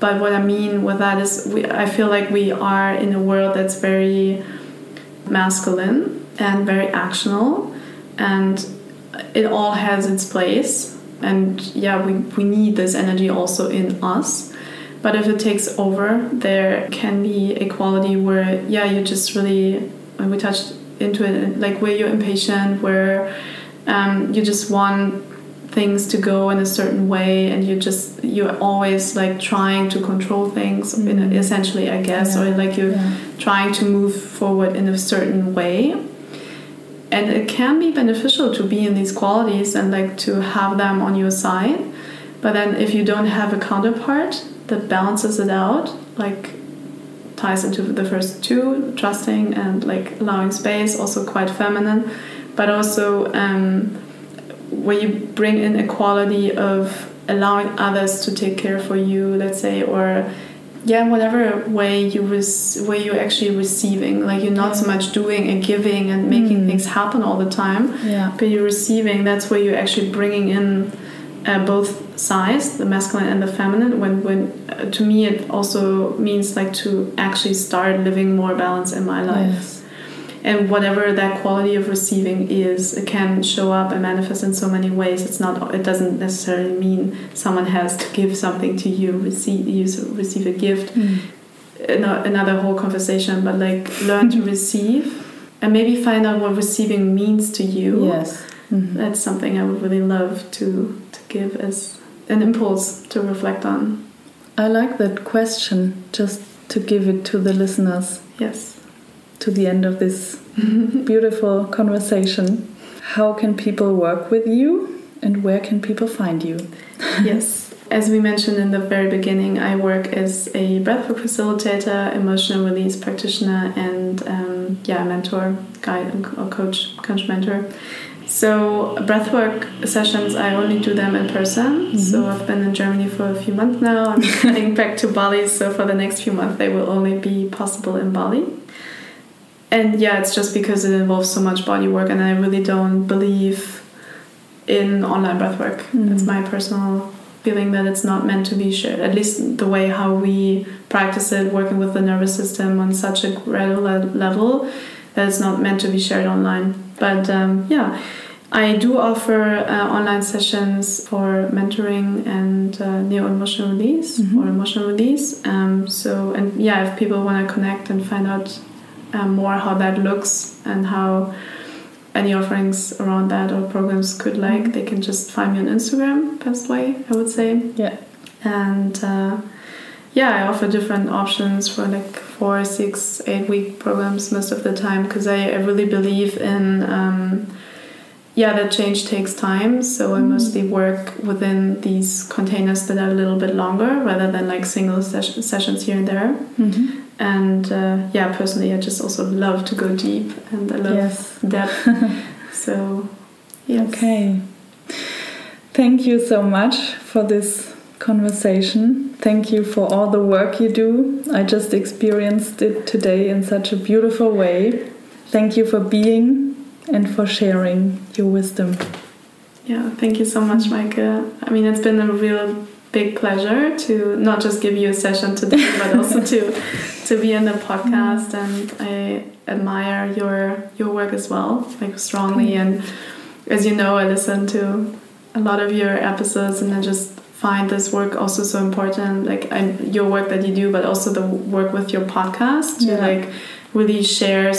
But what i mean with that is we, i feel like we are in a world that's very masculine and very actional and it all has its place. And yeah we, we need this energy also in us. But if it takes over there can be a quality where yeah you just really when we touched into it like where you're impatient where um, you just want things to go in a certain way and you just you're always like trying to control things in a, essentially i guess Yeah. or like you're Yeah. trying to move forward in a certain way and it can be beneficial to be in these qualities and like to have them on your side but then if you don't have a counterpart that balances it out like ties into the first two trusting and like allowing space also quite feminine. But also um, where you bring in a quality of allowing others to take care for you let's say or yeah whatever way you res- way you're actually receiving. Like you're not so much doing and giving and making things happen all the time Yeah. but you're receiving. That's where you're actually bringing in uh, both sides the masculine and the feminine when when uh, to me it also means like to actually start living more balance in my life Yes. and whatever that quality of receiving is it can show up and manifest in so many ways it's not it doesn't necessarily mean someone has to give something to you receive you receive a gift Mm. another whole conversation but like learn to receive and maybe find out what receiving means to you Yes. Mhm. that's something i would really love to to give as an impulse to reflect on I like that question just to give it to the listeners yes to the end of this beautiful conversation. How can people work with you and where can people find you? yes. As we mentioned in the very beginning, I work as a breathwork facilitator, emotional release practitioner, and um, yeah, mentor, guide, or coach, coach mentor. So breathwork sessions, I only do them in person. So I've been in Germany for a few months now. I'm heading back to Bali, so for the next few months, they will only be possible in Bali. And yeah, it's just because it involves so much body work, and I really don't believe in online breathwork. Mm. It's my personal feeling that it's not meant to be shared. At least the way how we practice it, working with the nervous system on such a gradual level, that it's not meant to be shared online. But um, yeah, I do offer uh, online sessions for mentoring and uh, neo emotional release Mhm. or emotional release. Um, so and yeah, if people want to connect and find out um, more how that looks and how any offerings around that or programs could like, they can just find me on Instagram. Best way, I would say. Yeah. And uh, yeah, I offer different options for like four, six, eight week programs most of the time because I, I really believe in. Um, yeah, that change takes time, so I mostly work within these containers that are a little bit longer rather than like single ses- sessions here and there. Mhm. And uh, yeah, personally, I just also love to go deep and I love Yes. depth. so, yes. Okay. Thank you so much for this conversation. Thank you for all the work you do. I just experienced it today in such a beautiful way. Thank you for being and for sharing your wisdom. Yeah, thank you so much, Maike. I mean, it's been a real big pleasure to not just give you a session today, but also to to be in the podcast. And I admire your your work as well, like strongly. And as you know, I listen to a lot of your episodes, and I just find this work also so important. Like I, your work that you do, but also the work with your podcast to yeah. like really share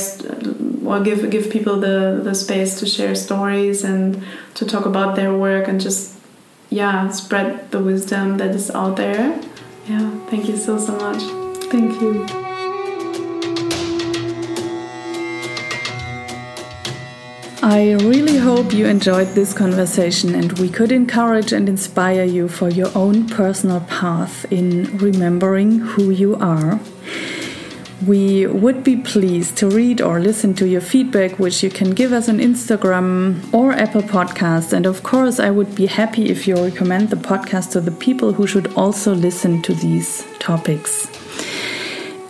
or give give people the the space to share stories and to talk about their work and just yeah spread the wisdom that is out there. Yeah thank you so so much. Thank you. I really hope you enjoyed this conversation and we could encourage and inspire you for your own personal path in remembering who you are. We would be pleased to read or listen to your feedback, which you can give us on Instagram or Apple Podcasts. And of course, I would be happy if you recommend the podcast to the people who should also listen to these topics.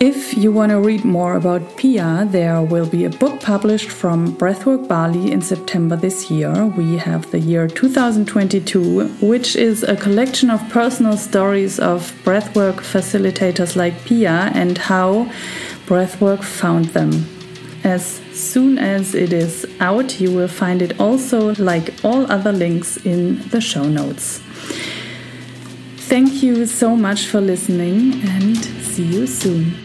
If you want to read more about Pia, there will be a book published from Breathwork Bali in September this year. We have the year 2022, which is a collection of personal stories of breathwork facilitators like Pia and how breathwork found them. As soon as it is out, you will find it also, like all other links, in the show notes. Thank you so much for listening and see you soon.